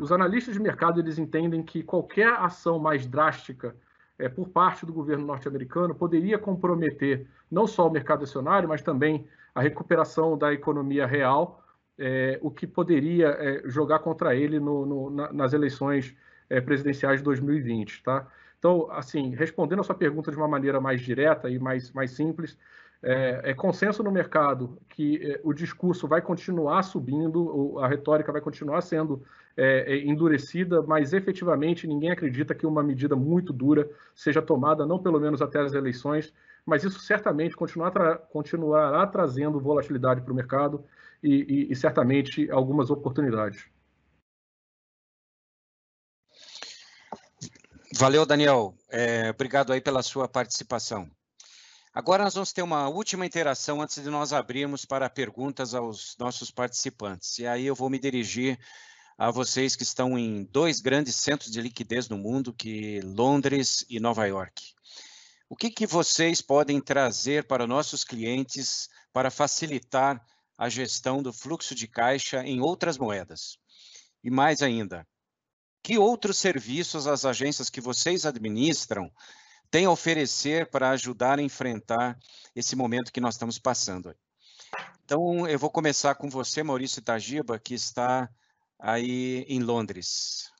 Speaker 5: os analistas de mercado eles entendem que qualquer ação mais drástica é, por parte do governo norte-americano poderia comprometer não só o mercado acionário, mas também a recuperação da economia real, é, o que poderia é, jogar contra ele no, no, na, nas eleições é, presidenciais de 2020. Tá? Então, assim, respondendo a sua pergunta de uma maneira mais direta e mais, mais simples, é, é, consenso no mercado que é, o discurso vai continuar subindo, a retórica vai continuar sendo é, é, endurecida, mas efetivamente ninguém acredita que uma medida muito dura seja tomada, não pelo menos até as eleições, mas isso certamente continuar tra continuará trazendo volatilidade para o mercado e, e, e certamente algumas oportunidades.
Speaker 1: Valeu, Daniel. É, obrigado aí pela sua participação. Agora nós vamos ter uma última interação antes de nós abrirmos para perguntas aos nossos participantes. E aí eu vou me dirigir a vocês que estão em dois grandes centros de liquidez no mundo, que Londres e Nova York. O que, que vocês podem trazer para nossos clientes para facilitar a gestão do fluxo de caixa em outras moedas? E mais ainda, que outros serviços as agências que vocês administram tem a oferecer para ajudar a enfrentar esse momento que nós estamos passando. Então, eu vou começar com você, Maurício Tajiba, que está aí em Londres.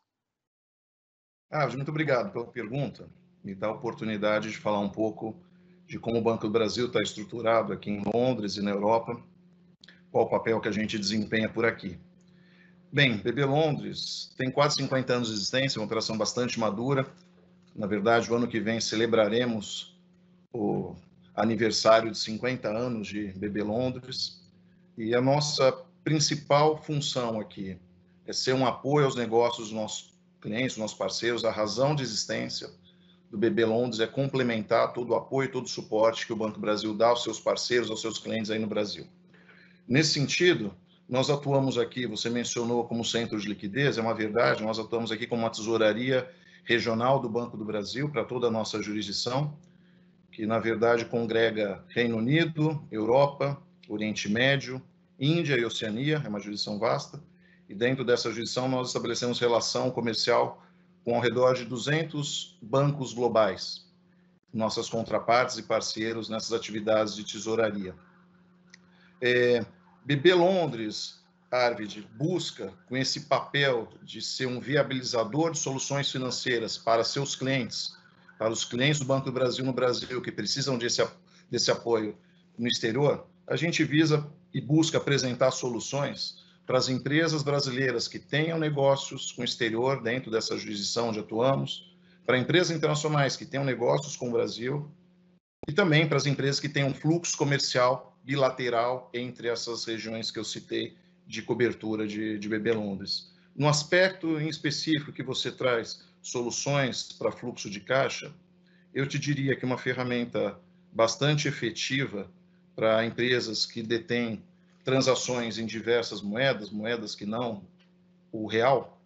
Speaker 4: Ah, muito obrigado pela pergunta. Me dá a oportunidade de falar um pouco de como o Banco do Brasil está estruturado aqui em Londres e na Europa, qual o papel que a gente desempenha por aqui. Bem, BB Londres tem quase 50 anos de existência, uma operação bastante madura, na verdade, o ano que vem celebraremos o aniversário de 50 anos de BB Londres e a nossa principal função aqui é ser um apoio aos negócios dos nossos clientes, nossos parceiros. A razão de existência do BB Londres é complementar todo o apoio, todo o suporte que o Banco Brasil dá aos seus parceiros, aos seus clientes aí no Brasil. Nesse sentido, nós atuamos aqui, você mencionou como centro de liquidez, é uma verdade, nós atuamos aqui como uma tesouraria regional do Banco do Brasil para toda a nossa jurisdição, que na verdade congrega Reino Unido, Europa, Oriente Médio, Índia e Oceania, é uma jurisdição vasta, e dentro dessa jurisdição nós estabelecemos relação comercial com ao redor de 200 bancos globais, nossas contrapartes e parceiros nessas atividades de tesouraria. É, BB Londres Arvid, busca, com esse papel de ser um viabilizador de soluções financeiras para seus clientes, para os clientes do Banco do Brasil no Brasil que precisam desse, desse apoio no exterior, a gente visa e busca apresentar soluções para as empresas brasileiras que tenham negócios com o exterior dentro dessa jurisdição onde atuamos, para empresas internacionais que tenham negócios com o Brasil e também para as empresas que tenham fluxo comercial bilateral entre essas regiões que eu citei de cobertura de, de Londres. No aspecto em específico que você traz soluções para fluxo de caixa, eu te diria que uma ferramenta bastante efetiva para empresas que detêm transações em diversas moedas, moedas que não o real,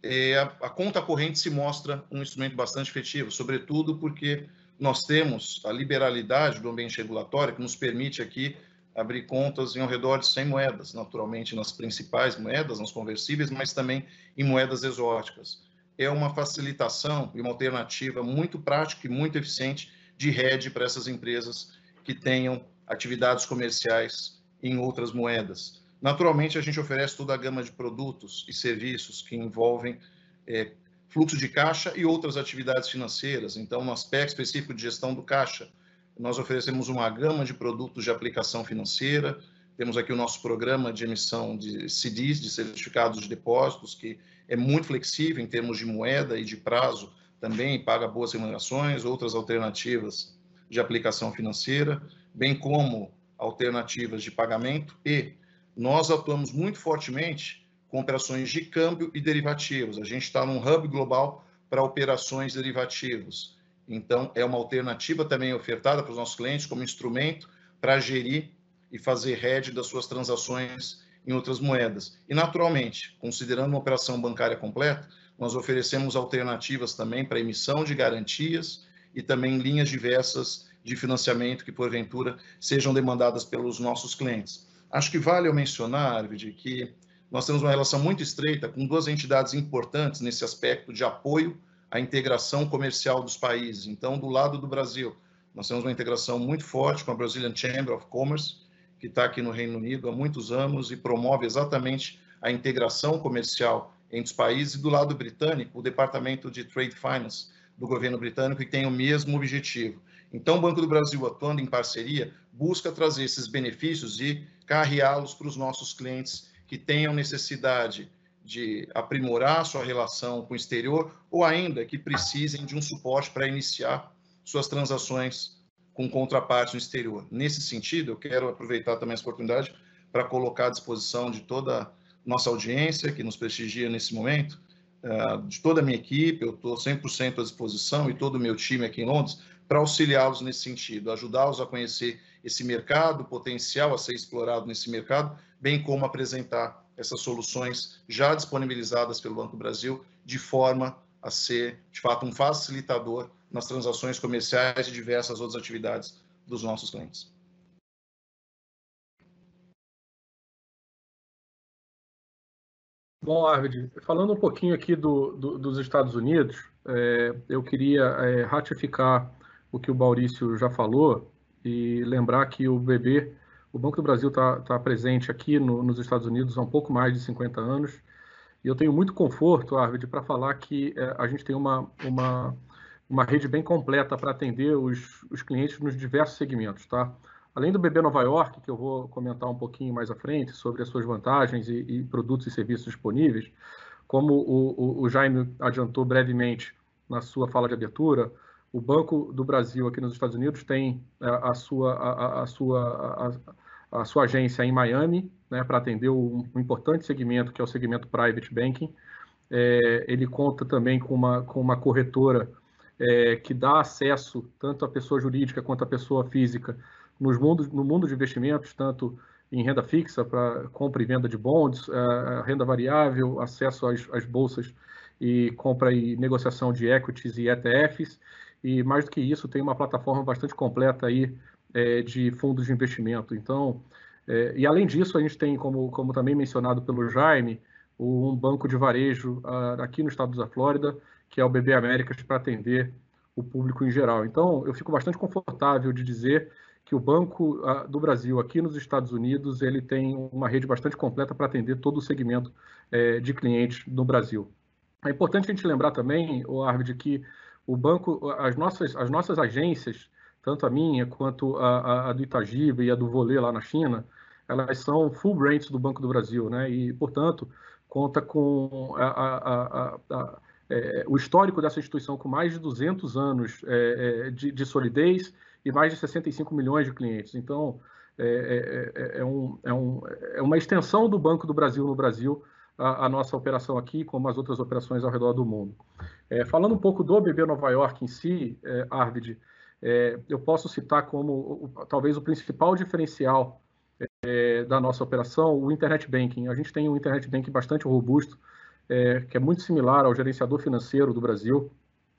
Speaker 4: é, a, conta corrente se mostra um instrumento bastante efetivo, sobretudo porque nós temos a liberalidade do ambiente regulatório que nos permite aqui abrir contas em ao redor de 100 moedas, naturalmente nas principais moedas, nas conversíveis, mas também em moedas exóticas. É uma facilitação e uma alternativa muito prática e muito eficiente de rede para essas empresas que tenham atividades comerciais em outras moedas. Naturalmente, a gente oferece toda a gama de produtos e serviços que envolvem é, fluxo de caixa e outras atividades financeiras. Então, no aspecto específico de gestão do caixa, nós oferecemos uma gama de produtos de aplicação financeira. Temos aqui o nosso programa de emissão de CDs, de certificados de depósitos, que é muito flexível em termos de moeda e de prazo, também paga boas remunerações, outras alternativas de aplicação financeira, bem como alternativas de pagamento e nós atuamos muito fortemente com operações de câmbio e derivativos. A gente está num hub global para operações derivativos. Então, é uma alternativa também ofertada para os nossos clientes como instrumento para gerir e fazer hedge das suas transações em outras moedas. E, naturalmente, considerando uma operação bancária completa, nós oferecemos alternativas também para emissão de garantias e também linhas diversas de financiamento que, porventura, sejam demandadas pelos nossos clientes. Acho que vale eu mencionar, Arvid, que nós temos uma relação muito estreita com duas entidades importantes nesse aspecto de apoio à integração comercial dos países. Então, do lado do Brasil, nós temos uma integração muito forte com a Brazilian Chamber of Commerce, que está aqui no Reino Unido há muitos anos e promove exatamente a integração comercial entre os países. E do lado britânico, o Departamento de Trade Finance do governo britânico, que tem o mesmo objetivo. Então, o Banco do Brasil, atuando em parceria, busca trazer esses benefícios e carreá-los para os nossos clientes que tenham necessidade de aprimorar sua relação com o exterior ou ainda que precisem de um suporte para iniciar suas transações com contraparte no exterior. Nesse sentido, eu quero aproveitar também essa oportunidade para colocar à disposição de toda nossa audiência que nos prestigia nesse momento, eh, de toda a minha equipe, eu estou 100% à disposição e todo o meu time aqui em Londres, para auxiliá-los nesse sentido, ajudá-los a conhecer esse mercado, o potencial a ser explorado nesse mercado, bem como apresentar essas soluções já disponibilizadas pelo Banco do Brasil, de forma a ser, de fato, um facilitador nas transações comerciais e diversas outras atividades dos nossos clientes.
Speaker 5: Bom, Arvid, falando um pouquinho aqui do, do, dos Estados Unidos, é, eu queria é, ratificar o que o Maurício já falou e lembrar que o BB, o Banco do Brasil está tá presente aqui no, nos Estados Unidos há um pouco mais de 50 anos e eu tenho muito conforto, Arvid, para falar que é, a gente tem uma, uma, uma rede bem completa para atender os, os clientes nos diversos segmentos, tá? Além do BB Nova York, que eu vou comentar um pouquinho mais à frente sobre as suas vantagens e, e produtos e serviços disponíveis, como o, o, o Jaime adiantou brevemente na sua fala de abertura, o Banco do Brasil aqui nos Estados Unidos tem a, é, a sua, a, a, sua, a, sua agência em Miami, né, para atender um, um, importante segmento, que é o segmento Private Banking. É, ele conta também com uma, com uma corretora é, que dá acesso tanto à pessoa jurídica quanto à pessoa física nos mundos, no mundo de investimentos, tanto em renda fixa para compra e venda de bonds, é, renda variável, acesso às, às bolsas e compra e negociação de equities e ETFs, e mais do que isso, tem uma plataforma bastante completa aí é, de fundos de investimento. Então, é, e além disso, a gente tem, como, como também mencionado pelo Jaime, um banco de varejo aqui no estado da Flórida, que é o BB Américas, para atender o público em geral. Então, eu fico bastante confortável de dizer que o Banco do Brasil, aqui nos Estados Unidos, ele tem uma rede bastante completa para atender todo o segmento é, de clientes no Brasil. É importante a gente lembrar também, o Arvid, que o banco, as nossas, as nossas agências, tanto a minha quanto a, a, a do Itagiba e a do Volê lá na China, elas são full brands do Banco do Brasil, né? E, portanto, conta com a, é, o histórico dessa instituição com mais de 200 anos é, é, de, de, solidez e mais de 65 milhões de clientes. Então, é, é, é um, um, é, uma extensão do Banco do Brasil no Brasil, a, a, nossa operação aqui, como as outras operações ao redor do mundo. falando um pouco do BB Nova York em si, Arvid, eu posso citar como talvez o principal diferencial da nossa operação o Internet Banking. A gente tem um Internet Banking bastante robusto, que é muito similar ao gerenciador financeiro do Brasil.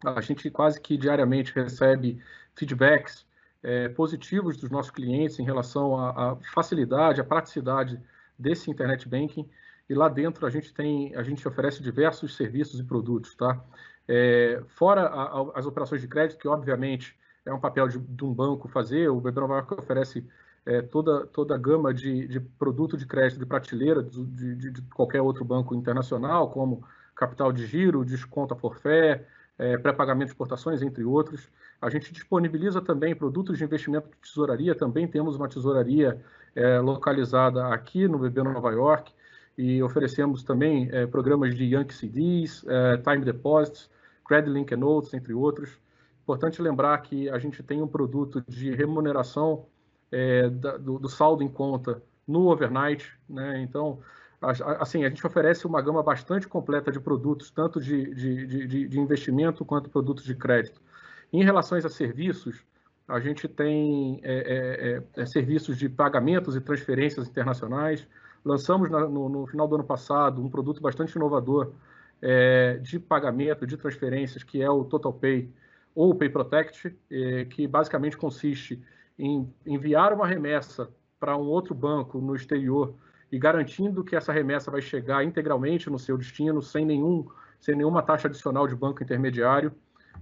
Speaker 5: A gente quase que diariamente recebe feedbacks é, positivos dos nossos clientes em relação à, à, facilidade, à praticidade desse internet banking. E lá dentro a gente tem, a gente oferece diversos serviços e produtos, tá? É, fora a, a, as operações de crédito, que obviamente é um papel de, de um banco fazer, o York oferece é, toda, toda a gama de, de produto de crédito de prateleira de, de, de, qualquer outro banco internacional, como capital de giro, desconto a forfé, é, pré-pagamento de exportações, entre outros. A gente disponibiliza também produtos de investimento de tesouraria, também temos uma tesouraria é, localizada aqui no BB Nova York e oferecemos também é, programas de Yankee CDs, é, Time Deposits, Credit Link Notes, entre outros. Importante lembrar que a gente tem um produto de remuneração é, da, do, do, saldo em conta no overnight, né? Então, assim, a gente oferece uma gama bastante completa de produtos, tanto de, de, de, de investimento quanto produtos de crédito. Em relação a serviços, a gente tem é, é, é, é, serviços de pagamentos e transferências internacionais. Lançamos na, no, no, final do ano passado um produto bastante inovador é, de pagamento, de transferências, que é o Total Pay ou o é, que basicamente consiste em enviar uma remessa para um outro banco no exterior e garantindo que essa remessa vai chegar integralmente no seu destino, sem, nenhum, sem nenhuma taxa adicional de banco intermediário.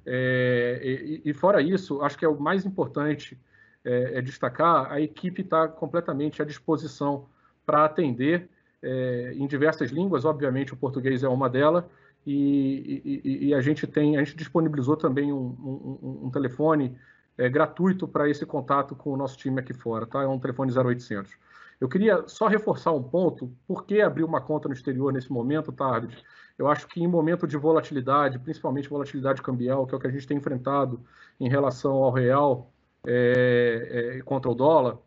Speaker 5: É, e, e, fora isso, acho que é o mais importante é, é destacar, a equipe está completamente à disposição para atender é, em diversas línguas, obviamente o português é uma delas, e, e, e, a gente tem, a gente disponibilizou também um, um, um telefone é, gratuito para esse contato com o nosso time aqui fora, tá? É um telefone 0800. Eu queria só reforçar um ponto, por que abrir uma conta no exterior nesse momento, Tarde? Eu acho que em momento de volatilidade, principalmente volatilidade cambial, que é o que a gente tem enfrentado em relação ao real é, é, contra o dólar,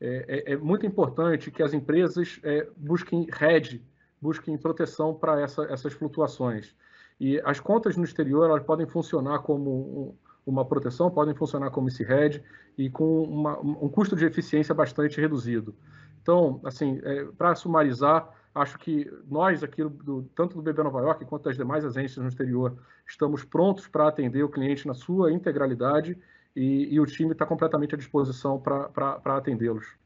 Speaker 5: é, é, é muito importante que as empresas é, busquem hedge, busquem proteção para essa, essas flutuações. E as contas no exterior elas podem funcionar como uma proteção, podem funcionar como esse hedge e com uma, um custo de eficiência bastante reduzido. Então, assim, é, para sumarizar, acho que nós aqui, do, tanto do BB Nova York quanto das demais agências no exterior, estamos prontos para atender o cliente na sua integralidade e, e o time está completamente à disposição para atendê-los.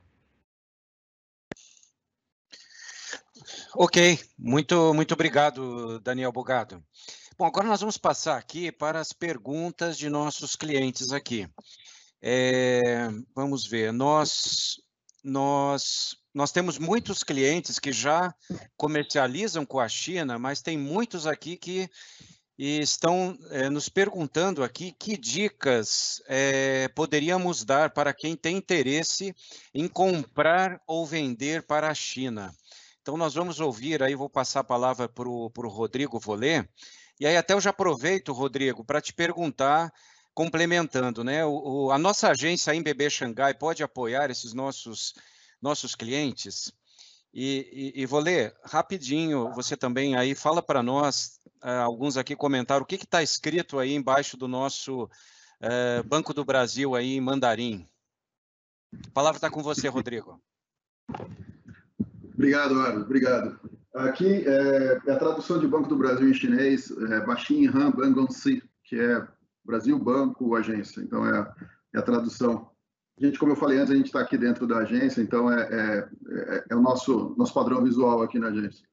Speaker 1: Ok, muito, muito obrigado, Daniel Bogado. Bom, agora nós vamos passar aqui para as perguntas de nossos clientes aqui. É, vamos ver, nós, nós, nós temos muitos clientes que já comercializam com a China, mas tem muitos aqui que estão é, nos perguntando aqui que dicas é, poderíamos dar para quem tem interesse em comprar ou vender para a China. Então, nós vamos ouvir aí, vou passar a palavra para o Rodrigo Volê, e aí até eu já aproveito, Rodrigo, para te perguntar, complementando, né? O, o, a nossa agência em BB Xangai pode apoiar esses nossos, nossos clientes? E, e, e vou ler rapidinho, você também aí, fala para nós, uh, alguns aqui comentaram, o que está escrito aí embaixo do nosso uh, Banco do Brasil aí em mandarim? A palavra está com você, [LAUGHS] Rodrigo.
Speaker 3: Obrigado, Aaron, obrigado. Aqui é, a tradução de Banco do Brasil em chinês, é Baxin Han Si, que é Brasil Banco Agência. Então é, é, a tradução. Gente, como eu falei antes, a gente está aqui dentro da agência, então é, é, é, é, o nosso, nosso padrão visual aqui na agência.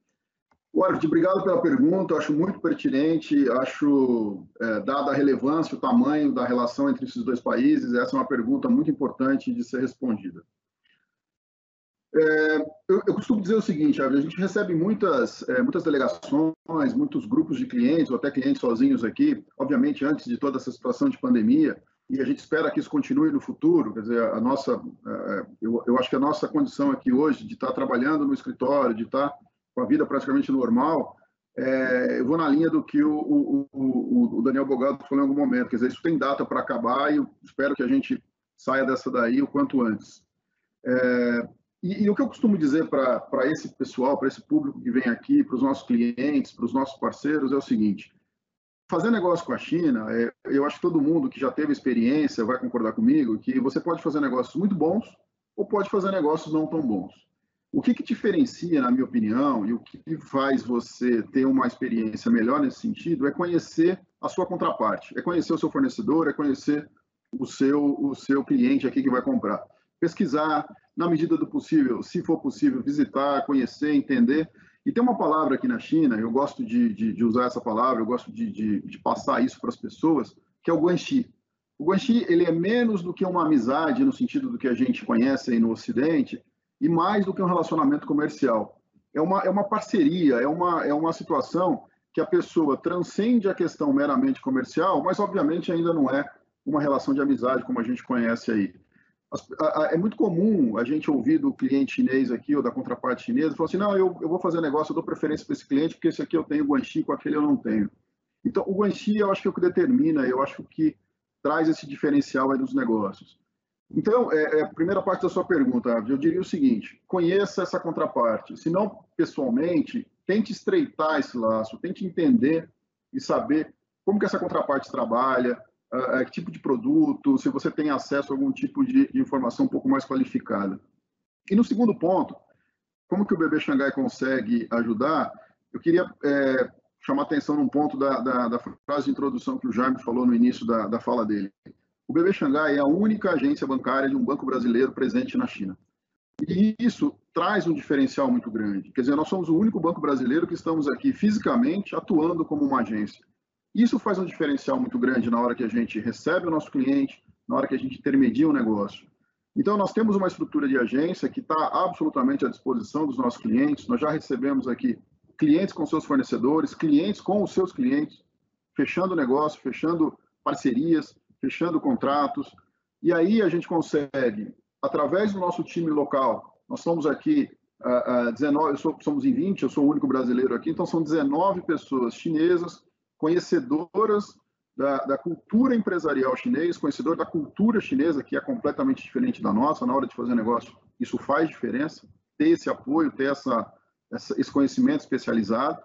Speaker 3: Arvid, obrigado pela pergunta, acho muito pertinente, acho, é, dada a relevância, o tamanho da relação entre esses dois países, essa é uma pergunta muito importante de ser respondida. É, eu, eu, costumo dizer o seguinte, a gente recebe muitas, é, muitas delegações, muitos grupos de clientes, ou até clientes sozinhos aqui, obviamente antes de toda essa situação de pandemia, e a gente espera que isso continue no futuro, quer dizer, a nossa, é, eu, eu acho que a nossa condição aqui hoje de estar trabalhando no escritório, de estar com a vida praticamente normal, é, eu vou na linha do que o, o, o, o, Daniel Bogado falou em algum momento, quer dizer, isso tem data para acabar e eu espero que a gente saia dessa daí o quanto antes. É, e, e, o que eu costumo dizer para esse pessoal, para esse público que vem aqui, para os nossos clientes, para os nossos parceiros, é o seguinte: fazer negócio com a China, é, eu acho que todo mundo que já teve experiência vai concordar comigo que você pode fazer negócios muito bons ou pode fazer negócios não tão bons. O que, que diferencia, na minha opinião, e o que faz você ter uma experiência melhor nesse sentido é conhecer a sua contraparte, é conhecer o seu fornecedor, é conhecer o seu, o seu cliente aqui que vai comprar. Pesquisar, na medida do possível, se for possível, visitar, conhecer, entender. E tem uma palavra aqui na China, eu gosto de, de, de usar essa palavra, eu gosto de, de passar isso para as pessoas, que é o guanxi. O guanxi, ele é menos do que uma amizade no sentido do que a gente conhece aí no Ocidente, e mais do que um relacionamento comercial. É uma, é uma parceria, é uma, é uma situação que a pessoa transcende a questão meramente comercial, mas obviamente ainda não é uma relação de amizade como a gente conhece aí. É muito comum a gente ouvir do cliente chinês aqui ou da contraparte chinesa, falar assim, não, eu, eu vou fazer negócio, eu dou preferência para esse cliente, porque esse aqui eu tenho guanxi, com aquele eu não tenho. Então, o guanxi eu acho que é o que determina, eu acho que traz esse diferencial aí dos negócios. Então, é, é, a primeira parte da sua pergunta, eu diria o seguinte: conheça essa contraparte. Se não pessoalmente, tente estreitar esse laço, tente entender e saber como que essa contraparte trabalha, uh, tipo de produto, se você tem acesso a algum tipo de, de, informação um pouco mais qualificada. E no segundo ponto, como que o bebê Xangai consegue ajudar? Eu queria é, chamar atenção num ponto da, da, da, frase de introdução que o Jaime falou no início da, da fala dele. O BB Xangai é a única agência bancária de um banco brasileiro presente na China. E isso traz um diferencial muito grande. Quer dizer, nós somos o único banco brasileiro que estamos aqui fisicamente atuando como uma agência. Isso faz um diferencial muito grande na hora que a gente recebe o nosso cliente, na hora que a gente intermedia o um negócio. Então, nós temos uma estrutura de agência que está absolutamente à disposição dos nossos clientes. Nós já recebemos aqui clientes com seus fornecedores, clientes com os seus clientes, fechando negócio, fechando parcerias, fechando contratos. E aí a gente consegue, através do nosso time local, nós somos aqui uh, uh, 19, eu sou, somos em 20, eu sou o único brasileiro aqui, então são 19 pessoas chinesas, conhecedoras da, da, cultura empresarial chinês, conhecedor da cultura chinesa, que é completamente diferente da nossa, na hora de fazer negócio, isso faz diferença, ter esse apoio, ter essa, essa esse conhecimento especializado.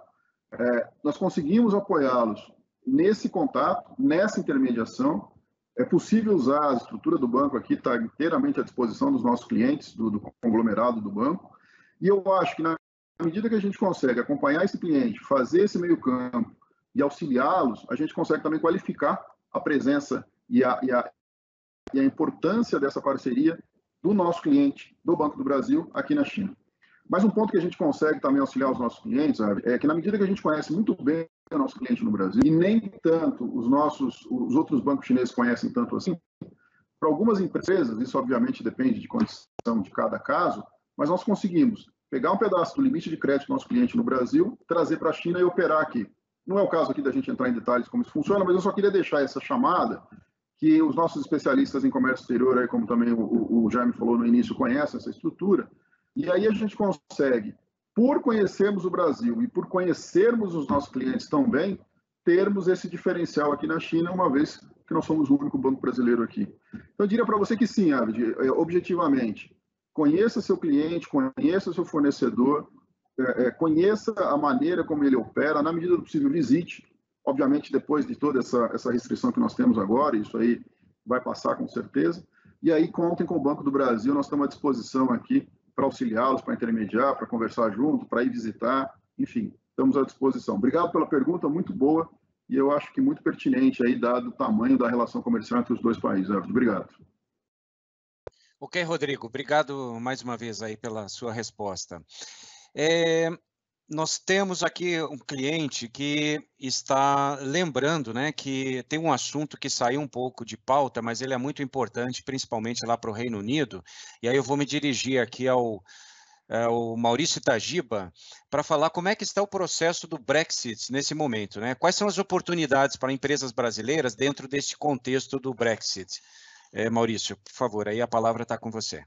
Speaker 3: É, nós conseguimos apoiá-los nesse contato, nessa intermediação, é possível usar a estrutura do banco aqui, está inteiramente à disposição dos nossos clientes, do, do, conglomerado do banco. E eu acho que na medida que a gente consegue acompanhar esse cliente, fazer esse meio-campo e auxiliá-los, a gente consegue também qualificar a presença e a, e, a, e a importância dessa parceria do nosso cliente, do Banco do Brasil, aqui na China. Mas um ponto que a gente consegue também auxiliar os nossos clientes sabe, é que na medida que a gente conhece muito bem o nosso cliente no Brasil e nem tanto os nossos, os outros bancos chineses conhecem tanto assim, para algumas empresas, isso obviamente depende de condição de cada caso, mas nós conseguimos pegar um pedaço do limite de crédito do nosso cliente no Brasil, trazer para a China e operar aqui. Não é o caso aqui da gente entrar em detalhes como isso funciona, mas eu só queria deixar essa chamada que os nossos especialistas em comércio exterior, aí, como também o, o Jaime falou no início, conhecem essa estrutura, e aí a gente consegue, por conhecermos o Brasil e por conhecermos os nossos clientes tão bem, termos esse diferencial aqui na China, uma vez que nós somos o único banco brasileiro aqui. Então, eu diria para você que sim, Arvid, é, objetivamente, conheça seu cliente, conheça seu fornecedor, é, é, conheça a maneira como ele opera, na medida do possível, visite. Obviamente, depois de toda essa, essa restrição que nós temos agora, isso aí vai passar com certeza. E aí, contem com o Banco do Brasil, nós estamos à disposição aqui para auxiliá-los, para intermediar, para conversar junto, para ir visitar, enfim, estamos à disposição. Obrigado pela pergunta, muito boa e eu acho que muito pertinente aí, dado o tamanho da relação comercial entre os dois países. Obrigado.
Speaker 1: Ok, Rodrigo, obrigado mais uma vez aí pela sua resposta. É, nós temos aqui um cliente que está lembrando, né, que tem um assunto que saiu um pouco de pauta, mas ele é muito importante, principalmente lá para o Reino Unido. E aí eu vou me dirigir aqui ao, ao Maurício Tajiba para falar como é que está o processo do Brexit nesse momento, né? Quais são as oportunidades para empresas brasileiras dentro deste contexto do Brexit? É, Maurício, por favor, aí a palavra está com você.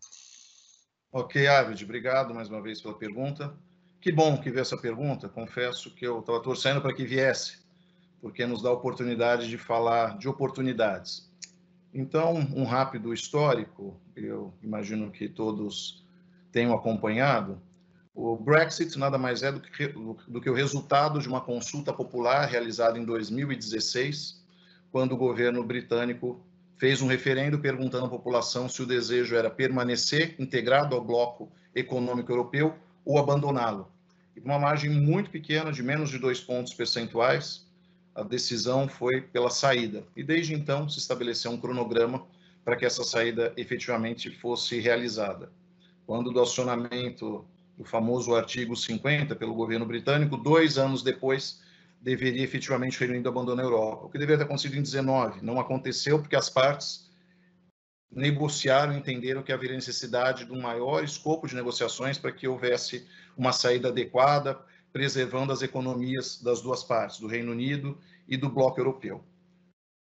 Speaker 4: Ok, Arvid, obrigado mais uma vez pela pergunta. Que bom que veio essa pergunta. Confesso que eu estava torcendo para que viesse, porque nos dá a oportunidade de falar de oportunidades. Então, um rápido histórico, eu imagino que todos tenham acompanhado. O Brexit nada mais é do que, do que o resultado de uma consulta popular realizada em 2016, quando o governo britânico fez um referendo perguntando à população se o desejo era permanecer integrado ao bloco econômico europeu ou abandoná-lo. E uma margem muito pequena, de menos de dois pontos percentuais, a decisão foi pela saída. E desde então se estabeleceu um cronograma para que essa saída efetivamente fosse realizada. Quando do acionamento do famoso artigo 50 pelo governo britânico, dois anos depois deveria efetivamente o Reino Unido abandonar a Europa. O que deveria ter acontecido em 19 não aconteceu porque as partes negociaram, entenderam que haveria necessidade de um maior escopo de negociações para que houvesse uma saída adequada, preservando as economias das duas partes, do Reino Unido e do bloco europeu.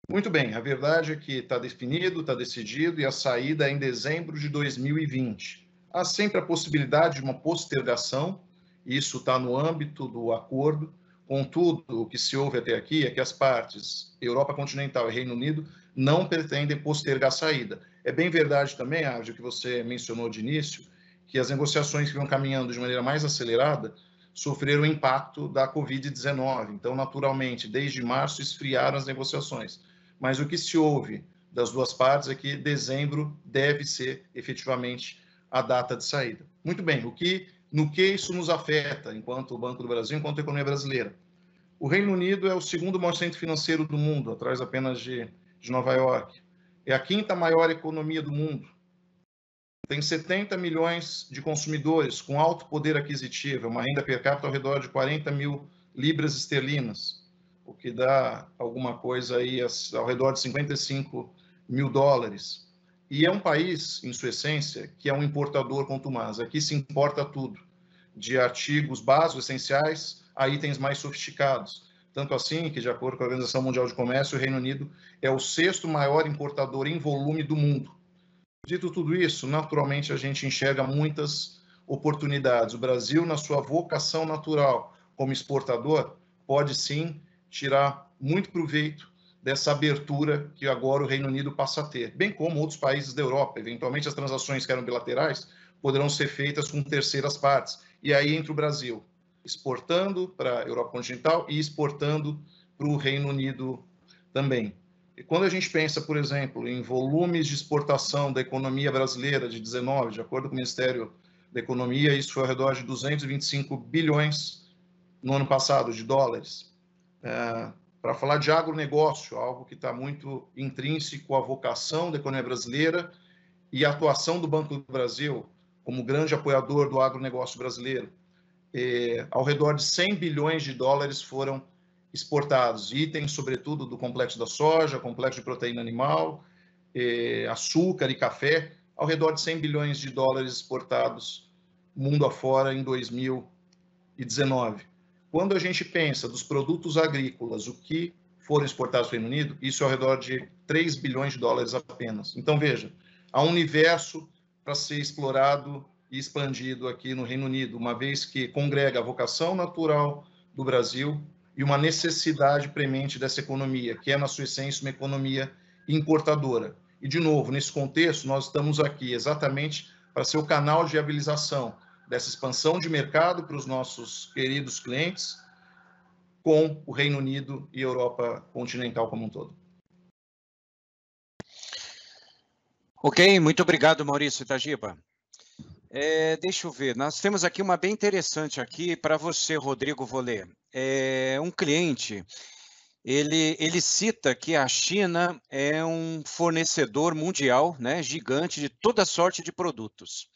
Speaker 4: Muito bem, a verdade é que está definido, está decidido e a saída é em dezembro de 2020. Há sempre a possibilidade de uma postergação, isso está no âmbito do acordo, Contudo, o que se ouve até aqui é que as partes, Europa continental e Reino Unido, não pretendem postergar a saída. É bem verdade também, Árvore, que você mencionou de início, que as negociações que vão caminhando de maneira mais acelerada sofreram o impacto da Covid-19. Então, naturalmente, desde março esfriaram as negociações. Mas o que se ouve das duas partes é que dezembro deve ser efetivamente a data de saída. Muito bem, o que no que isso nos afeta, enquanto Banco do Brasil, enquanto economia brasileira. O Reino Unido é o segundo maior centro financeiro do mundo, atrás apenas de, de Nova York. É a quinta maior economia do mundo. Tem 70 milhões de consumidores com alto poder aquisitivo, uma renda per capita ao redor de 40 mil libras esterlinas, o que dá alguma coisa aí ao redor de 55 mil dólares. E é um país, em sua essência, que é um importador contumaz. Aqui se importa tudo, de artigos básicos, essenciais, a itens mais sofisticados. Tanto assim que, de acordo com a Organização Mundial de Comércio, o Reino Unido é o sexto maior importador em volume do mundo. Dito tudo isso, naturalmente a gente enxerga muitas oportunidades. O Brasil, na sua vocação natural como exportador, pode sim tirar muito proveito dessa abertura que agora o Reino Unido passa a ter, bem como outros países da Europa. Eventualmente, as transações que eram bilaterais poderão ser feitas com terceiras partes. E aí entra o Brasil, exportando para a Europa continental e exportando para o Reino Unido também. E quando a gente pensa, por exemplo, em volumes de exportação da economia brasileira de 19, de acordo com o Ministério da Economia, isso foi ao redor de 225 bilhões no ano passado de dólares. É, para falar de agronegócio, algo que está muito intrínseco à vocação da economia brasileira e à atuação do Banco do Brasil como grande apoiador do agronegócio brasileiro. É, ao redor de 100 bilhões de dólares foram exportados, itens, sobretudo, do complexo da soja, complexo de proteína animal, é, açúcar e café, ao redor de 100 bilhões de dólares exportados mundo afora em 2019. Quando a gente pensa dos produtos agrícolas, o que foram exportados para o Reino Unido, isso é ao redor de 3 bilhões de dólares apenas. Então, veja, há um universo para ser explorado e expandido aqui no Reino Unido, uma vez que congrega a vocação natural do Brasil e uma necessidade premente dessa economia, que é, na sua essência, uma economia importadora. E, de novo, nesse contexto, nós estamos aqui exatamente para ser o canal de viabilização dessa expansão de mercado para os nossos queridos clientes com o Reino Unido e Europa continental como um todo.
Speaker 1: Ok, muito obrigado, Maurício Itagiba. É, deixa eu ver, nós temos aqui uma bem interessante aqui para você, Rodrigo Volê. É, um cliente, ele, ele cita que a China é um fornecedor mundial, né, gigante de toda sorte de produtos.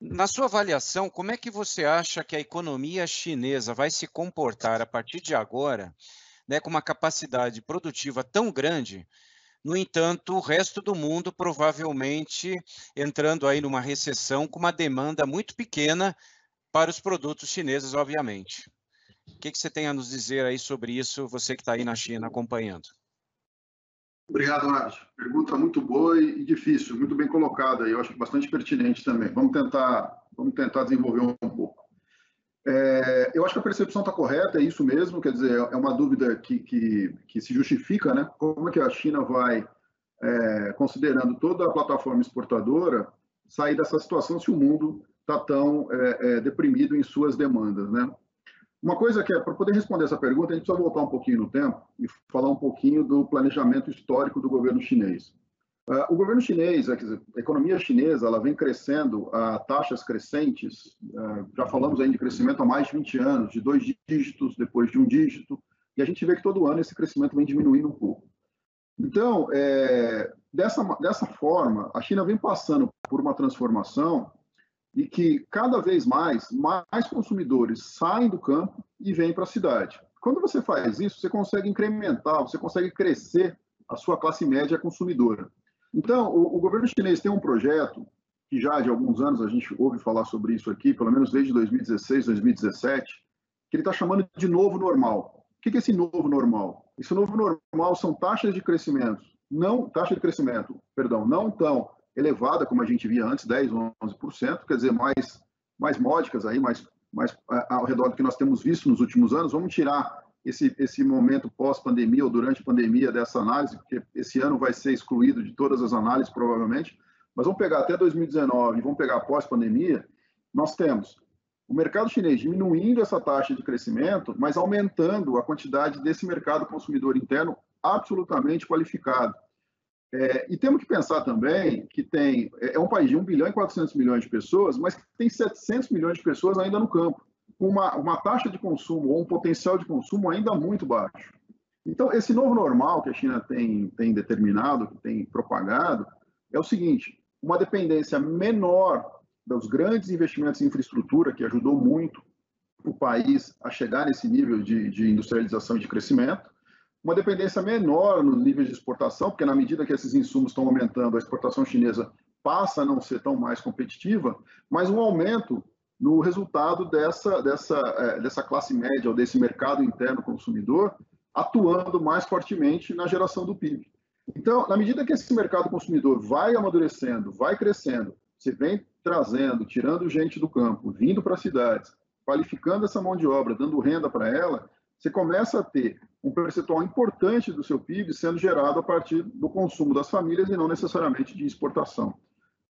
Speaker 1: Na sua avaliação, como é que você acha que a economia chinesa vai se comportar a partir de agora, né, com uma capacidade produtiva tão grande? No entanto, o resto do mundo provavelmente entrando aí numa recessão com uma demanda muito pequena para os produtos chineses, obviamente. O que, que você tem a nos dizer aí sobre isso, você que está aí na China acompanhando?
Speaker 3: Obrigado, Arte. Pergunta muito boa e difícil, muito bem colocada, e eu acho bastante pertinente também. Vamos tentar, vamos tentar desenvolver um pouco. É, eu acho que a percepção está correta, é isso mesmo, quer dizer, é uma dúvida que, que, que se justifica, né? Como é que a China vai, é, considerando toda a plataforma exportadora, sair dessa situação se o mundo está tão é, é, deprimido em suas demandas, né? Uma coisa que é, para poder responder essa pergunta, a gente precisa voltar um pouquinho no tempo e falar um pouquinho do planejamento histórico do governo chinês. Uh, o governo chinês, a economia chinesa, ela vem crescendo a taxas crescentes, uh, já falamos aí de crescimento há mais de 20 anos, de dois dígitos, depois de um dígito, e a gente vê que todo ano esse crescimento vem diminuindo um pouco. Então, é, dessa, dessa forma, a China vem passando por uma transformação e que cada vez mais, mais consumidores saem do campo e vêm para a cidade. Quando você faz isso, você consegue incrementar, você consegue crescer a sua classe média consumidora. Então, o, o governo chinês tem um projeto que já de alguns anos a gente ouve falar sobre isso aqui, pelo menos desde 2016, 2017, que ele está chamando de novo normal. O que é esse novo normal? Esse novo normal são taxas de crescimento, não taxa de crescimento, perdão, não tão elevada, como a gente via antes, 10, 11%, quer dizer, mais, mais módicas aí, mais, mais ao redor do que nós temos visto nos últimos anos. Vamos tirar esse, esse momento pós-pandemia ou durante a pandemia dessa análise, porque esse ano vai ser excluído de todas as análises, provavelmente, mas vamos pegar até 2019 e vamos pegar pós-pandemia, nós temos o mercado chinês diminuindo essa taxa de crescimento, mas aumentando a quantidade desse mercado consumidor interno absolutamente qualificado. É, e temos que pensar também que tem é, é um país de 1 bilhão e 400 milhões de pessoas, mas que tem 700 milhões de pessoas ainda no campo, uma, uma taxa de consumo ou um potencial de consumo ainda muito baixo. Então, esse novo normal que a China tem, tem determinado, que tem propagado, é o seguinte: uma dependência menor dos grandes investimentos em infraestrutura, que ajudou muito o país a chegar nesse nível de, de industrialização e de crescimento, uma dependência menor nos níveis de exportação, porque na medida que esses insumos estão aumentando, a exportação chinesa passa a não ser tão mais competitiva, mas um aumento no resultado dessa, dessa, é, dessa classe média ou desse mercado interno consumidor atuando mais fortemente na geração do PIB. Então, na medida que esse mercado consumidor vai amadurecendo, vai crescendo, você vem trazendo, tirando gente do campo, vindo para as cidades, qualificando essa mão de obra, dando renda para ela, você começa a ter um percentual importante do seu PIB sendo gerado a partir do consumo das famílias e não necessariamente de exportação.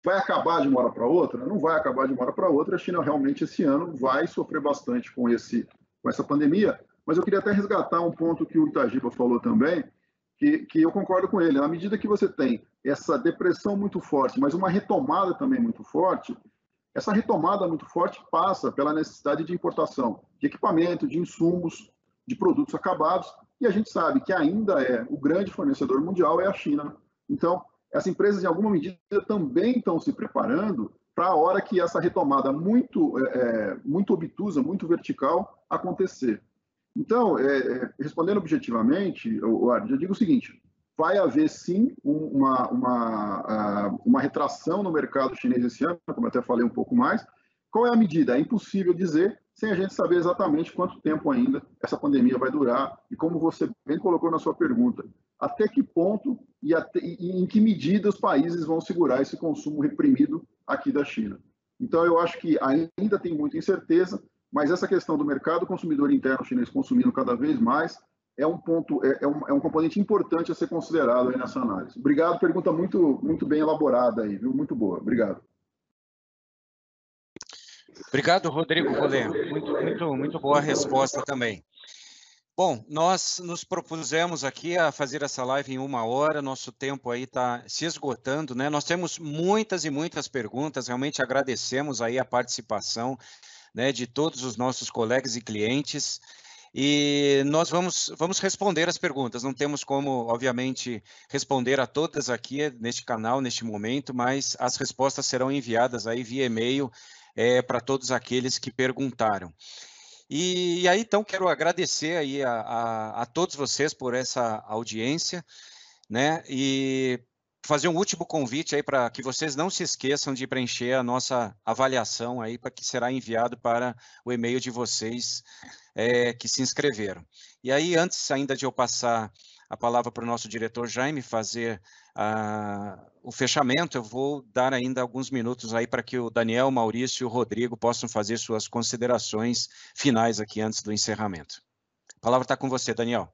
Speaker 3: Vai acabar de uma hora para outra? Não vai acabar de uma hora para outra. A China realmente esse ano vai sofrer bastante com, esse, com essa pandemia. Mas eu queria até resgatar um ponto que o Itagiba falou também, que, que eu concordo com ele. Na medida que você tem essa depressão muito forte, mas uma retomada também muito forte, essa retomada muito forte passa pela necessidade de importação de equipamento, de insumos, de produtos acabados, e a gente sabe que ainda é o grande fornecedor mundial é a China. Então, essas empresas, em alguma medida, também estão se preparando para a hora que essa retomada muito, é, é muito obtusa, muito vertical, acontecer. Então, é, é respondendo objetivamente, eu, eu digo o seguinte: vai haver sim uma, uma, uma retração no mercado chinês esse ano, como eu até falei um pouco mais. Qual é a medida? É impossível dizer, sem a gente saber exatamente quanto tempo ainda essa pandemia vai durar e como você bem colocou na sua pergunta, até que ponto e, até, e em que medida os países vão segurar esse consumo reprimido aqui da China. Então, eu acho que ainda tem muita incerteza, mas essa questão do mercado consumidor interno chinês consumindo cada vez mais é um ponto, é, é, um, é um componente importante a ser considerado nessa análise. Obrigado, pergunta muito, muito bem elaborada aí, viu? Muito boa. Obrigado.
Speaker 1: Obrigado, Rodrigo Rolê. Muito, muito, muito boa resposta também. Bom, nós nos propusemos aqui a fazer essa live em uma hora, nosso tempo aí está se esgotando, né? Nós temos muitas e muitas perguntas, realmente agradecemos aí a participação né, de todos os nossos colegas e clientes. E nós vamos, vamos responder as perguntas. Não temos como, obviamente, responder a todas aqui neste canal, neste momento, mas as respostas serão enviadas aí via e-mail é, para todos aqueles que perguntaram. E, e, aí, então, quero agradecer aí a, a, a todos vocês por essa audiência, né? E fazer um último convite aí para que vocês não se esqueçam de preencher a nossa avaliação aí, para que será enviado para o e-mail de vocês é, que se inscreveram. E aí, antes ainda de eu passar a palavra para o nosso diretor Jaime fazer uh, o fechamento, eu vou dar ainda alguns minutos aí para que o Daniel, Maurício e o Rodrigo possam fazer suas considerações finais aqui antes do encerramento. A palavra está com você, Daniel.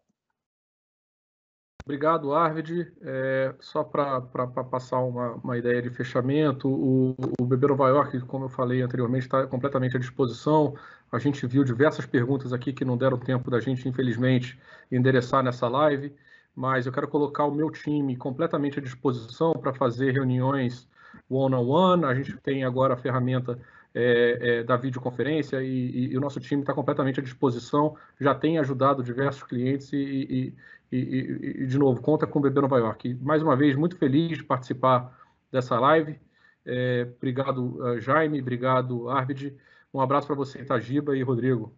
Speaker 5: Obrigado, Arvid. É, só para passar uma, uma, ideia de fechamento, o, o Bebê Nova York, como eu falei anteriormente, está completamente à disposição. A gente viu diversas perguntas aqui que não deram tempo da gente, infelizmente, endereçar nessa live, mas eu quero colocar o meu time completamente à disposição para fazer reuniões one-on-one. -on -one. A gente tem agora a ferramenta é, é, da videoconferência e, e, e, o nosso time está completamente à disposição, já tem ajudado diversos clientes e, e, de novo, conta com o Bebê Nova York. Mais uma vez, muito feliz de participar dessa live. É, obrigado, uh, Jaime, obrigado, Arvid. Um abraço para você, Itagiba e Rodrigo.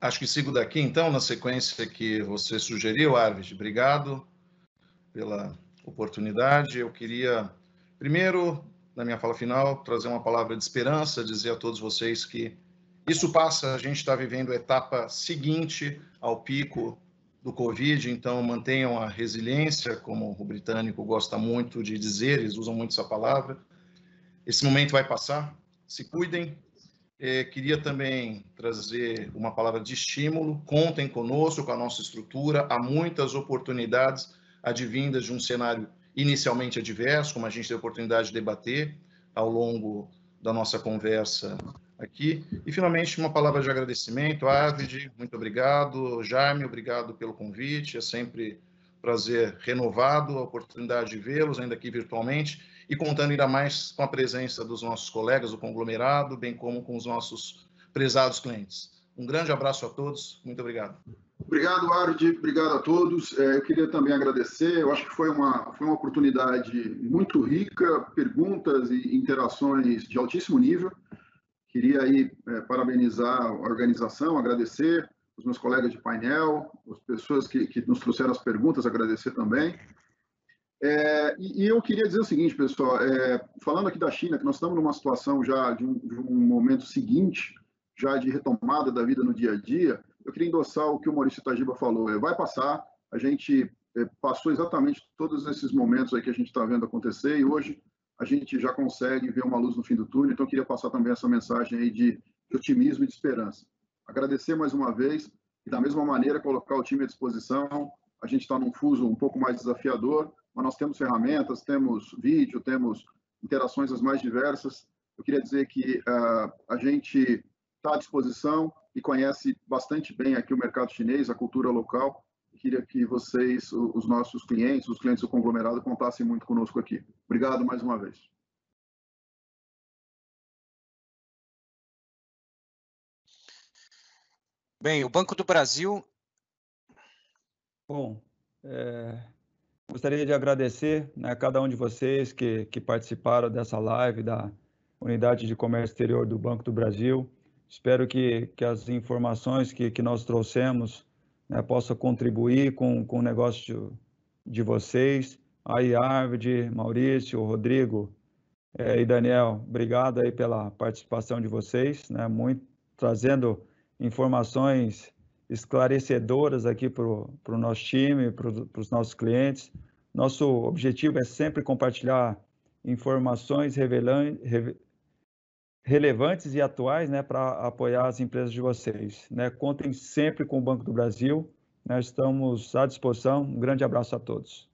Speaker 4: Acho que sigo daqui, então, na sequência que você sugeriu, Arvid. Obrigado pela oportunidade. Eu queria, primeiro, na minha fala final, trazer uma palavra de esperança, dizer a todos vocês que isso passa, a gente está vivendo a etapa seguinte ao pico do Covid, então mantenham a resiliência, como o britânico gosta muito de dizer, eles usam muito essa palavra. Esse momento vai passar, se cuidem. É, queria também trazer uma palavra de estímulo, contem conosco, com a nossa estrutura, há muitas oportunidades advindas de um cenário inicialmente adverso, como a gente teve a oportunidade de debater ao longo da nossa conversa aqui. E, finalmente, uma palavra de agradecimento. Arvid, muito obrigado. Jaime, obrigado pelo convite. É sempre prazer renovado a oportunidade de vê-los, ainda aqui virtualmente, e contando ainda mais com a presença dos nossos colegas do conglomerado, bem como com os nossos prezados clientes. Um grande abraço a todos. Muito obrigado.
Speaker 3: Obrigado, Ardi. Obrigado a todos. É, eu queria também agradecer. Eu acho que foi uma, foi uma oportunidade muito rica, perguntas e interações de altíssimo nível. Queria aí é, parabenizar a organização, agradecer os meus colegas de painel, as pessoas que, que nos trouxeram as perguntas, agradecer também. É, e, e, eu queria dizer o seguinte, pessoal, é, falando aqui da China, que nós estamos numa situação já de um, de um momento seguinte, já de retomada da vida no dia a dia, eu queria endossar o que o Maurício Tajiba falou. É, vai passar, a gente é, passou exatamente todos esses momentos aí que a gente está vendo acontecer e hoje a gente já consegue ver uma luz no fim do túnel. Então, eu queria passar também essa mensagem aí de, de otimismo e de esperança. Agradecer mais uma vez e, da mesma maneira, colocar o time à disposição. A gente está num fuso um pouco mais desafiador, mas nós temos ferramentas, temos vídeo, temos interações as mais diversas. Eu queria dizer que uh, a gente está à disposição e conhece bastante bem aqui o mercado chinês, a cultura local. Queria que vocês, os nossos clientes, os clientes do conglomerado, contassem muito conosco aqui. Obrigado mais uma vez.
Speaker 1: Bem, o Banco do Brasil.
Speaker 2: Bom, é, gostaria de agradecer né, a cada um de vocês que, que participaram dessa live da Unidade de Comércio Exterior do Banco do Brasil. Espero que, que as informações que, que nós trouxemos né, possam contribuir com, com o negócio de, vocês. Aí, Arvid, Maurício, Rodrigo é, e Daniel, obrigado aí pela participação de vocês, né, muito, trazendo informações esclarecedoras aqui para o nosso time, para os nossos clientes. Nosso objetivo é sempre compartilhar informações relevantes e atuais né, para apoiar as empresas de vocês. Né? Contem sempre com o Banco do Brasil, nós estamos à disposição. Um grande abraço a todos.